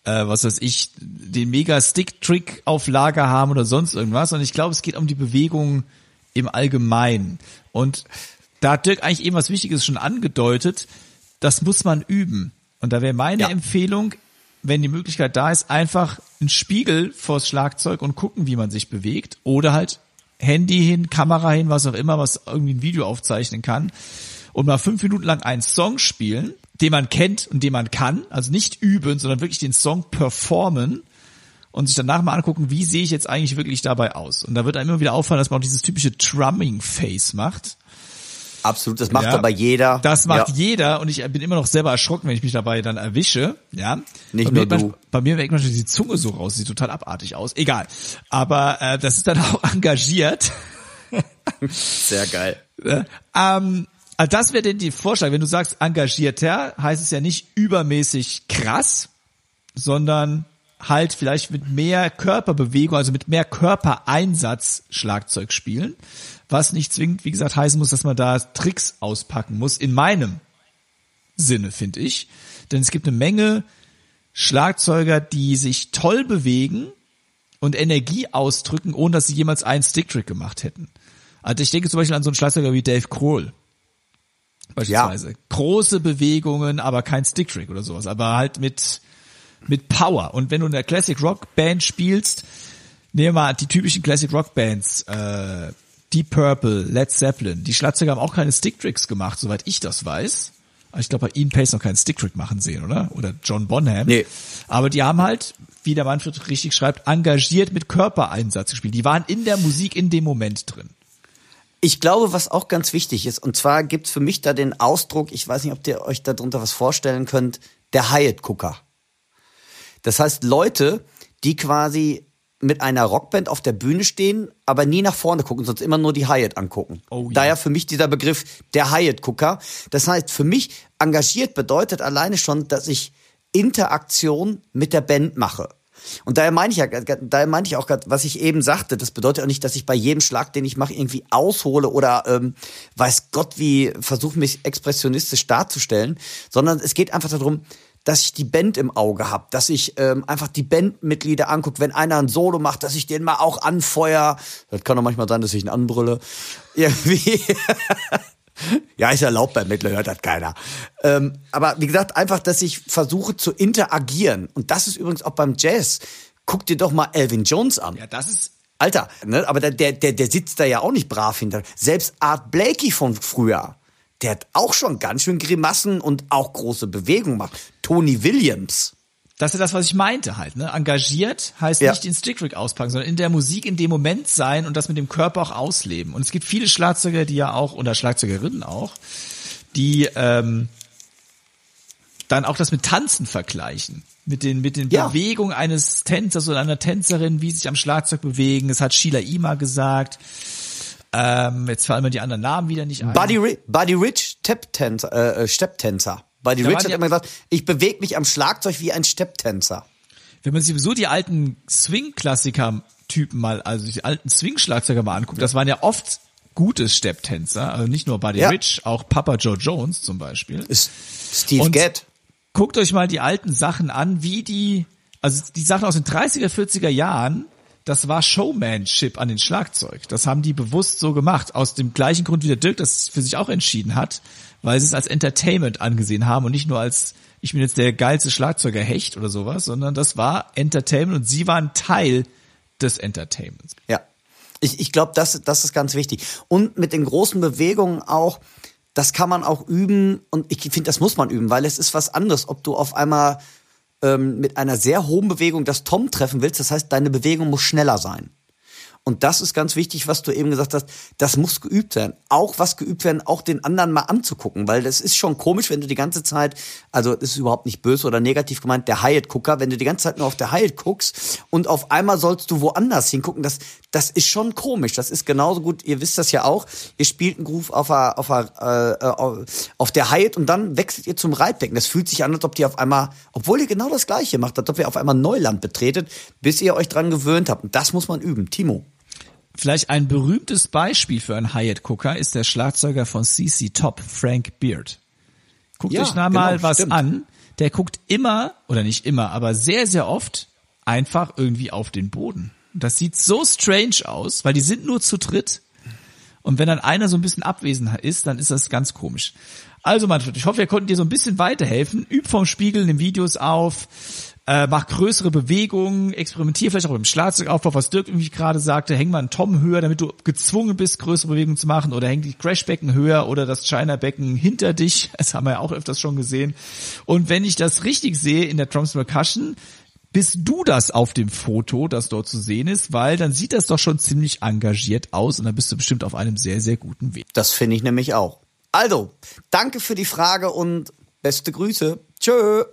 äh, was weiß ich, den mega Stick-Trick auf Lager haben oder sonst irgendwas. Und ich glaube, es geht um die Bewegung im Allgemeinen. Und da hat Dirk eigentlich eben was Wichtiges schon angedeutet. Das muss man üben. Und da wäre meine ja. Empfehlung, wenn die Möglichkeit da ist, einfach einen Spiegel vors Schlagzeug und gucken, wie man sich bewegt. Oder halt Handy hin, Kamera hin, was auch immer, was irgendwie ein Video aufzeichnen kann. Und mal fünf Minuten lang einen Song spielen, den man kennt und den man kann. Also nicht üben, sondern wirklich den Song performen und sich danach mal angucken, wie sehe ich jetzt eigentlich wirklich dabei aus. Und da wird einem immer wieder auffallen, dass man auch dieses typische Drumming-Face macht. Absolut, das macht ja, aber jeder. Das macht ja. jeder und ich bin immer noch selber erschrocken, wenn ich mich dabei dann erwische. Ja. Nicht bei nur du. Manchmal, bei mir wirkt manchmal die Zunge so raus, sieht total abartig aus. Egal. Aber äh, das ist dann auch engagiert. Sehr geil. ähm, also das wäre denn die Vorschlag. Wenn du sagst engagierter, heißt es ja nicht übermäßig krass, sondern halt vielleicht mit mehr Körperbewegung, also mit mehr Körpereinsatz Schlagzeug spielen was nicht zwingend, wie gesagt, heißen muss, dass man da Tricks auspacken muss, in meinem Sinne, finde ich. Denn es gibt eine Menge Schlagzeuger, die sich toll bewegen und Energie ausdrücken, ohne dass sie jemals einen Sticktrick gemacht hätten. Also ich denke zum Beispiel an so einen Schlagzeuger wie Dave Kroll. Beispielsweise. Ja. Große Bewegungen, aber kein Sticktrick oder sowas. Aber halt mit, mit Power. Und wenn du in der Classic Rock Band spielst, nehmen wir mal die typischen Classic Rock Bands, äh, Deep Purple, Led Zeppelin, die Schlagzeuger haben auch keine Sticktricks gemacht, soweit ich das weiß. Ich glaube, bei Ian Pace noch keinen Sticktrick machen sehen, oder? Oder John Bonham. Nee. Aber die haben halt, wie der Manfred richtig schreibt, engagiert mit Körpereinsatz gespielt. Die waren in der Musik in dem Moment drin. Ich glaube, was auch ganz wichtig ist, und zwar gibt's für mich da den Ausdruck, ich weiß nicht, ob ihr euch darunter was vorstellen könnt, der Hyatt-Gucker. Das heißt, Leute, die quasi mit einer Rockband auf der Bühne stehen, aber nie nach vorne gucken, sonst immer nur die Hyatt angucken. Oh, ja. Daher für mich dieser Begriff der Hyatt-Gucker. Das heißt, für mich engagiert bedeutet alleine schon, dass ich Interaktion mit der Band mache. Und daher meine ich ja, daher meine ich auch gerade, was ich eben sagte, das bedeutet auch nicht, dass ich bei jedem Schlag, den ich mache, irgendwie aushole oder ähm, weiß Gott wie versuche mich expressionistisch darzustellen, sondern es geht einfach darum, dass ich die Band im Auge habe, dass ich ähm, einfach die Bandmitglieder angucke, wenn einer ein Solo macht, dass ich den mal auch anfeuer. Das kann doch manchmal sein, dass ich ihn anbrülle. Irgendwie. ja, ist erlaubt bei Mittler, hört das keiner. Ähm, aber wie gesagt, einfach, dass ich versuche zu interagieren. Und das ist übrigens auch beim Jazz. Guck dir doch mal Elvin Jones an. Ja, das ist Alter, ne? aber der, der, der sitzt da ja auch nicht brav hinter. Selbst Art Blakey von früher, der hat auch schon ganz schön Grimassen und auch große Bewegungen gemacht. Tony Williams. Das ist das, was ich meinte halt. Ne? Engagiert heißt Ja. nicht den Sticktrick auspacken, sondern in der Musik in dem Moment sein und das mit dem Körper auch ausleben. Und es gibt viele Schlagzeuger, die ja auch, oder Schlagzeugerinnen auch, die ähm, dann auch das mit Tanzen vergleichen. Mit den, mit den Ja. Bewegungen eines Tänzers oder einer Tänzerin, wie sie sich am Schlagzeug bewegen. Das hat Sheila Ima gesagt. Ähm, jetzt fallen mir die anderen Namen wieder nicht ein. Buddy, Ri Buddy Rich, Stepptänzer. Äh, äh, Stepptänzer. Buddy Da Rich hat immer gesagt, ich bewege mich am Schlagzeug wie ein Stepptänzer. Wenn man sich sowieso die alten Swing-Klassiker-Typen mal, also die alten Swing-Schlagzeuger mal anguckt, das waren ja oft gute Stepptänzer, also nicht nur Buddy Ja. Rich, auch Papa Joe Jones zum Beispiel. Ist Steve Gadd. Guckt euch mal die alten Sachen an, wie die, also die Sachen aus den 30er, 40er Jahren, das war Showmanship an den Schlagzeug. Das haben die bewusst so gemacht, aus dem gleichen Grund wie der Dirk das für sich auch entschieden hat, weil sie es als Entertainment angesehen haben und nicht nur als, ich bin jetzt der geilste Schlagzeuger Hecht oder sowas, sondern das war Entertainment und sie waren Teil des Entertainments. Ja. Ich, ich glaube, das, das ist ganz wichtig. Und mit den großen Bewegungen auch, das kann man auch üben und ich finde, das muss man üben, weil es ist was anderes, ob du auf einmal ähm, mit einer sehr hohen Bewegung das Tom treffen willst. Das heißt, deine Bewegung muss schneller sein. Und das ist ganz wichtig, was du eben gesagt hast. Das muss geübt werden. Auch was geübt werden, auch den anderen mal anzugucken, weil das ist schon komisch, wenn du die ganze Zeit, also das ist überhaupt nicht böse oder negativ gemeint, der Hyatt-Gucker, wenn du die ganze Zeit nur auf der Hyatt guckst und auf einmal sollst du woanders hingucken, das, das ist schon komisch. Das ist genauso gut, ihr wisst das ja auch, ihr spielt einen Groove auf, der- auf, der, äh, auf der Hyatt und dann wechselt ihr zum Reitbecken. Das fühlt sich an, als ob ihr auf einmal, obwohl ihr genau das Gleiche macht, als ob ihr auf einmal Neuland betretet, bis ihr euch dran gewöhnt habt. Und das muss man üben. Timo. Vielleicht ein berühmtes Beispiel für einen Hyatt-Gucker ist der Schlagzeuger von CC Top, Frank Beard. Guckt Ja, euch da mal genau, was stimmt. an. Der guckt immer, oder nicht immer, aber sehr, sehr oft einfach irgendwie auf den Boden. Und Das sieht so strange aus, weil die sind nur zu dritt. Und wenn dann einer so ein bisschen abwesend ist, dann ist das ganz komisch. Also Manfred, ich hoffe, wir konnten dir so ein bisschen weiterhelfen. Üb vom Spiegel, nimm Videos auf, äh, mach größere Bewegungen, experimentier vielleicht auch mit dem Schlagzeugaufbau, was Dirk irgendwie gerade sagte, häng mal einen Tom höher, damit du gezwungen bist, größere Bewegungen zu machen oder häng die Crashbecken höher oder das China-Becken hinter dich. Das haben wir ja auch öfters schon gesehen. Und wenn ich das richtig sehe in der Drums Percussion, bist du das auf dem Foto, das dort zu sehen ist, weil dann sieht das doch schon ziemlich engagiert aus und dann bist du bestimmt auf einem sehr, sehr guten Weg. Das finde ich nämlich auch. Also, danke für die Frage und beste Grüße. Tschö.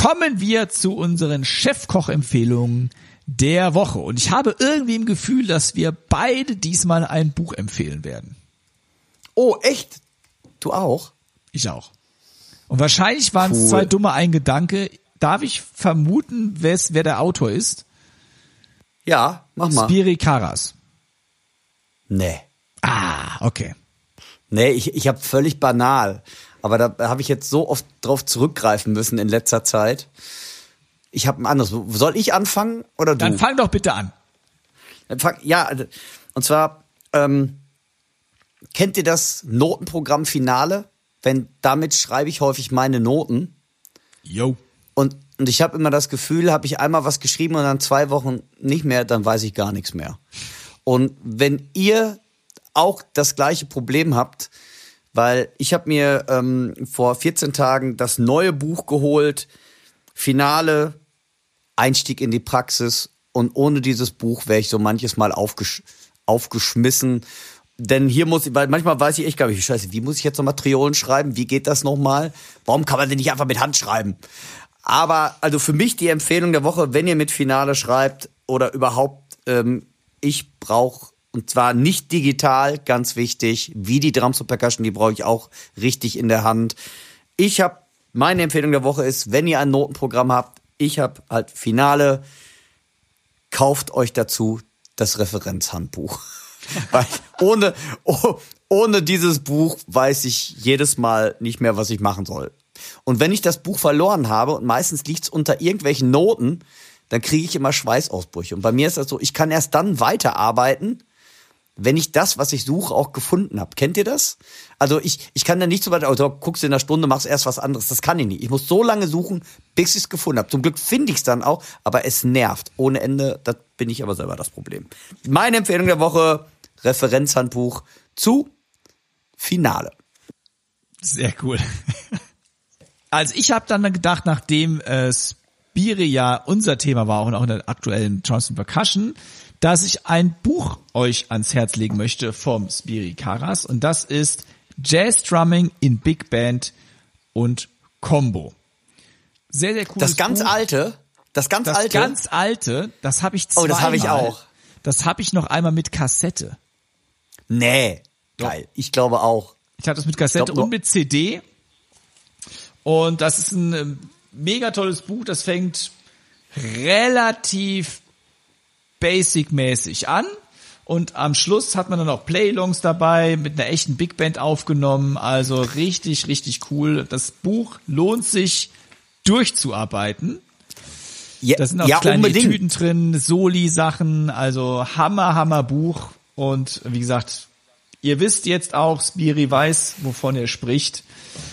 Kommen wir zu unseren Chefkoch-Empfehlungen der Woche. Und ich habe irgendwie im Gefühl, dass wir beide diesmal ein Buch empfehlen werden. Oh, echt? Du auch? Ich auch. Und wahrscheinlich waren es Cool. zwei dumme ein Gedanke. Darf ich vermuten, wer es- wer der Autor ist? Ja, mach mal. Spiri Karas. nee. Ah, okay. Nee, ich, ich habe völlig banal. Aber da habe ich jetzt so oft drauf zurückgreifen müssen in letzter Zeit. Ich habe ein anderes. Soll ich anfangen oder du? Dann fang doch bitte an. Dann fang, ja, und zwar, ähm, kennt ihr das Notenprogramm Finale? Wenn damit schreibe ich häufig meine Noten. Yo. Und, und ich habe immer das Gefühl, habe ich einmal was geschrieben und dann zwei Wochen nicht mehr, dann weiß ich gar nichts mehr. Und wenn ihr auch das gleiche Problem habt, weil ich habe mir ähm, vor 14 Tagen das neue Buch geholt, Finale, Einstieg in die Praxis und ohne dieses Buch wäre ich so manches Mal aufgesch aufgeschmissen. Denn hier muss ich, weil manchmal weiß ich echt gar nicht, scheiße, wie muss ich jetzt nochmal Triolen schreiben? Wie geht das nochmal? Warum kann man denn nicht einfach mit Hand schreiben? Aber also für mich die Empfehlung der Woche, wenn ihr mit Finale schreibt oder überhaupt, ähm, ich brauche und zwar nicht digital, ganz wichtig, wie die Drums und Percussion, die brauche ich auch richtig in der Hand. Ich habe meine Empfehlung der Woche ist, wenn ihr ein Notenprogramm habt, ich habe halt Finale, kauft euch dazu das Referenzhandbuch. Weil ohne, oh, ohne dieses Buch weiß ich jedes Mal nicht mehr, was ich machen soll. Und wenn ich das Buch verloren habe, und meistens liegt's unter irgendwelchen Noten, dann kriege ich immer Schweißausbrüche. Und bei mir ist das so, ich kann erst dann weiterarbeiten, wenn ich das, was ich suche, auch gefunden habe. Kennt ihr das? Also ich, ich kann da nicht so weit, also guckst in einer Stunde, machst erst was anderes. Das kann ich nicht. Ich muss so lange suchen, bis ich es gefunden habe. Zum Glück finde ich es dann auch, aber es nervt ohne Ende. Das bin ich aber selber das Problem. Meine Empfehlung der Woche, Referenzhandbuch zu Finale. Sehr cool. Also ich habe dann gedacht, nachdem äh, Spiri ja unser Thema war, auch in der aktuellen Johnson Percussion, dass ich ein Buch euch ans Herz legen möchte vom Spiri Karas und das ist Jazz Drumming in Big Band und Combo. Sehr, sehr cool. Das ganz Buch. alte? Das ganz das alte? ganz alte, das habe ich zweimal. Oh, das habe ich auch. Das habe ich noch einmal mit Kassette. Nee. Geil. Ich glaube auch. Ich habe das mit Kassette glaub, und mit CD. Und das ist ein ähm, mega tolles Buch. Das fängt relativ basic-mäßig an. Und am Schluss hat man dann auch Playlongs dabei, mit einer echten Big Band aufgenommen. Also richtig, richtig cool. Das Buch lohnt sich durchzuarbeiten. Ja, Da sind auch ja, kleine unbedingt. Etüden drin, Soli-Sachen, also Hammer, Hammer Buch. Und wie gesagt, ihr wisst jetzt auch, Spiri weiß, wovon er spricht.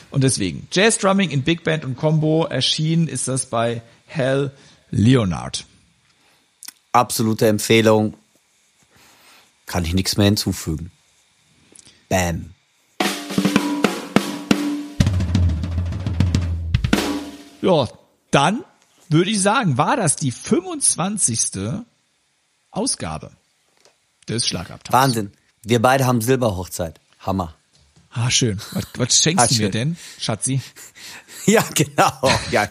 Und deswegen, Jazz Drumming in Big Band und Combo erschienen ist das bei Hal Leonard. Absolute Empfehlung. Kann ich nichts mehr hinzufügen. Bam. Ja, dann würde ich sagen, war das die 25. Ausgabe des Schlagabtaus. Wahnsinn. Wir beide haben Silberhochzeit. Hammer. Ah, schön. Was, was schenkst Ah, du mir denn, Schatzi? Ja, genau. Ja,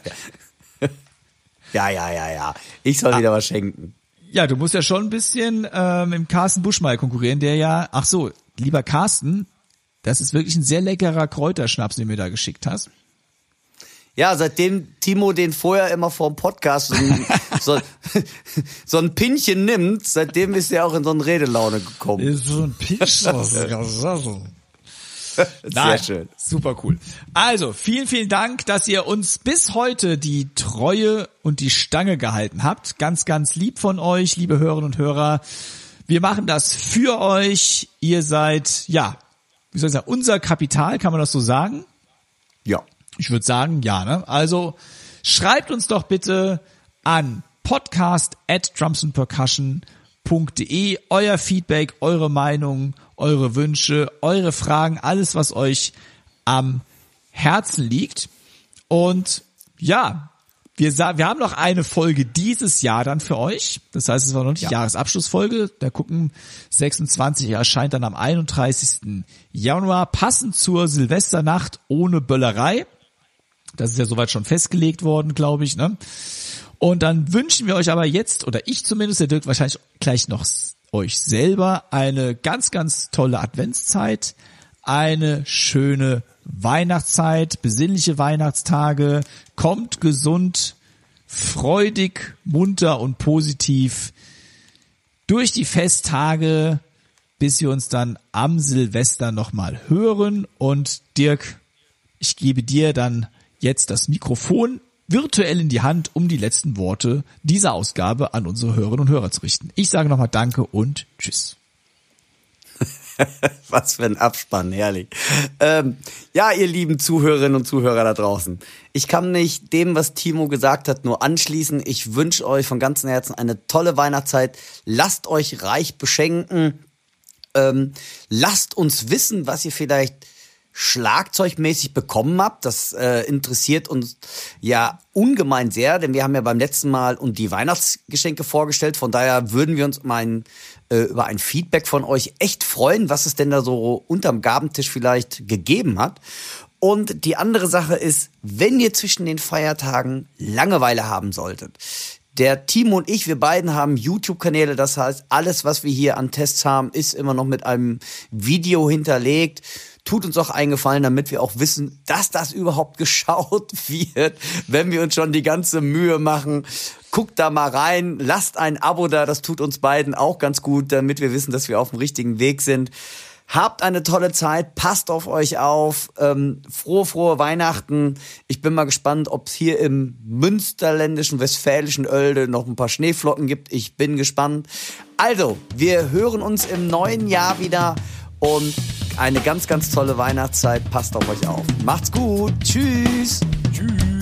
ja, ja, ja. ja. Ich soll wieder was schenken. Ja, du musst ja schon ein bisschen ähm, im Carsten Buschmeier konkurrieren, der ja, ach so, lieber Carsten, das ist wirklich ein sehr leckerer Kräuterschnaps, den du mir da geschickt hast. Ja, seitdem Timo den vorher immer vor dem Podcast so ein, so, so ein Pinchen nimmt, seitdem ist er auch in so eine Redelaune gekommen. Ist so ein Pinscher. Sehr Nein, schön. Super cool. Also, vielen, vielen Dank, dass ihr uns bis heute die Treue und die Stange gehalten habt. Ganz, ganz lieb von euch, liebe Hörerinnen und Hörer. Wir machen das für euch. Ihr seid, ja, wie soll ich sagen, unser Kapital, kann man das so sagen? Ja. Ich würde sagen, ja, ne? Also schreibt uns doch bitte an podcast at drumsandpercussion.de euer Feedback, eure Meinung, eure Wünsche, eure Fragen, alles, was euch am Herzen liegt. Und ja, wir, wir haben noch eine Folge dieses Jahr dann für euch. Das heißt, es war noch nicht die Jahresabschlussfolge. Der gucken 26 erscheint dann am 31. Januar, passend zur Silvesternacht ohne Böllerei. Das ist ja soweit schon festgelegt worden, glaube ich. Ne? Und dann wünschen wir euch aber jetzt, oder ich zumindest, der Dirk wahrscheinlich gleich noch euch selber, eine ganz, ganz tolle Adventszeit, eine schöne Weihnachtszeit, besinnliche Weihnachtstage, kommt gesund, freudig, munter und positiv durch die Festtage, bis wir uns dann am Silvester nochmal hören. Und Dirk, ich gebe dir dann jetzt das Mikrofon virtuell in die Hand, um die letzten Worte dieser Ausgabe an unsere Hörerinnen und Hörer zu richten. Ich sage nochmal Danke und Tschüss. Was für ein Abspann, herrlich. Ähm, ja, ihr lieben Zuhörerinnen und Zuhörer da draußen. Ich kann mich dem, was Timo gesagt hat, nur anschließen. Ich wünsche euch von ganzem Herzen eine tolle Weihnachtszeit. Lasst euch reich beschenken. Ähm, lasst uns wissen, was ihr vielleicht schlagzeugmäßig bekommen habt. Das äh, interessiert uns ja ungemein sehr, denn wir haben ja beim letzten Mal und die Weihnachtsgeschenke vorgestellt. Von daher würden wir uns mal ein, äh, über ein Feedback von euch echt freuen, was es denn da so unterm Gabentisch vielleicht gegeben hat. Und die andere Sache ist, wenn ihr zwischen den Feiertagen Langeweile haben solltet, der Timo und ich, wir beiden haben YouTube-Kanäle, das heißt, alles, was wir hier an Tests haben, ist immer noch mit einem Video hinterlegt. Tut uns auch eingefallen, damit wir auch wissen, dass das überhaupt geschaut wird, wenn wir uns schon die ganze Mühe machen. Guckt da mal rein, lasst ein Abo da, das tut uns beiden auch ganz gut, damit wir wissen, dass wir auf dem richtigen Weg sind. Habt eine tolle Zeit, passt auf euch auf, ähm, frohe, frohe Weihnachten. Ich bin mal gespannt, ob es hier im münsterländischen, westfälischen Oelde noch ein paar Schneeflocken gibt. Ich bin gespannt. Also, wir hören uns im neuen Jahr wieder und eine ganz, ganz tolle Weihnachtszeit. Passt auf euch auf. Macht's gut. Tschüss. Tschüss.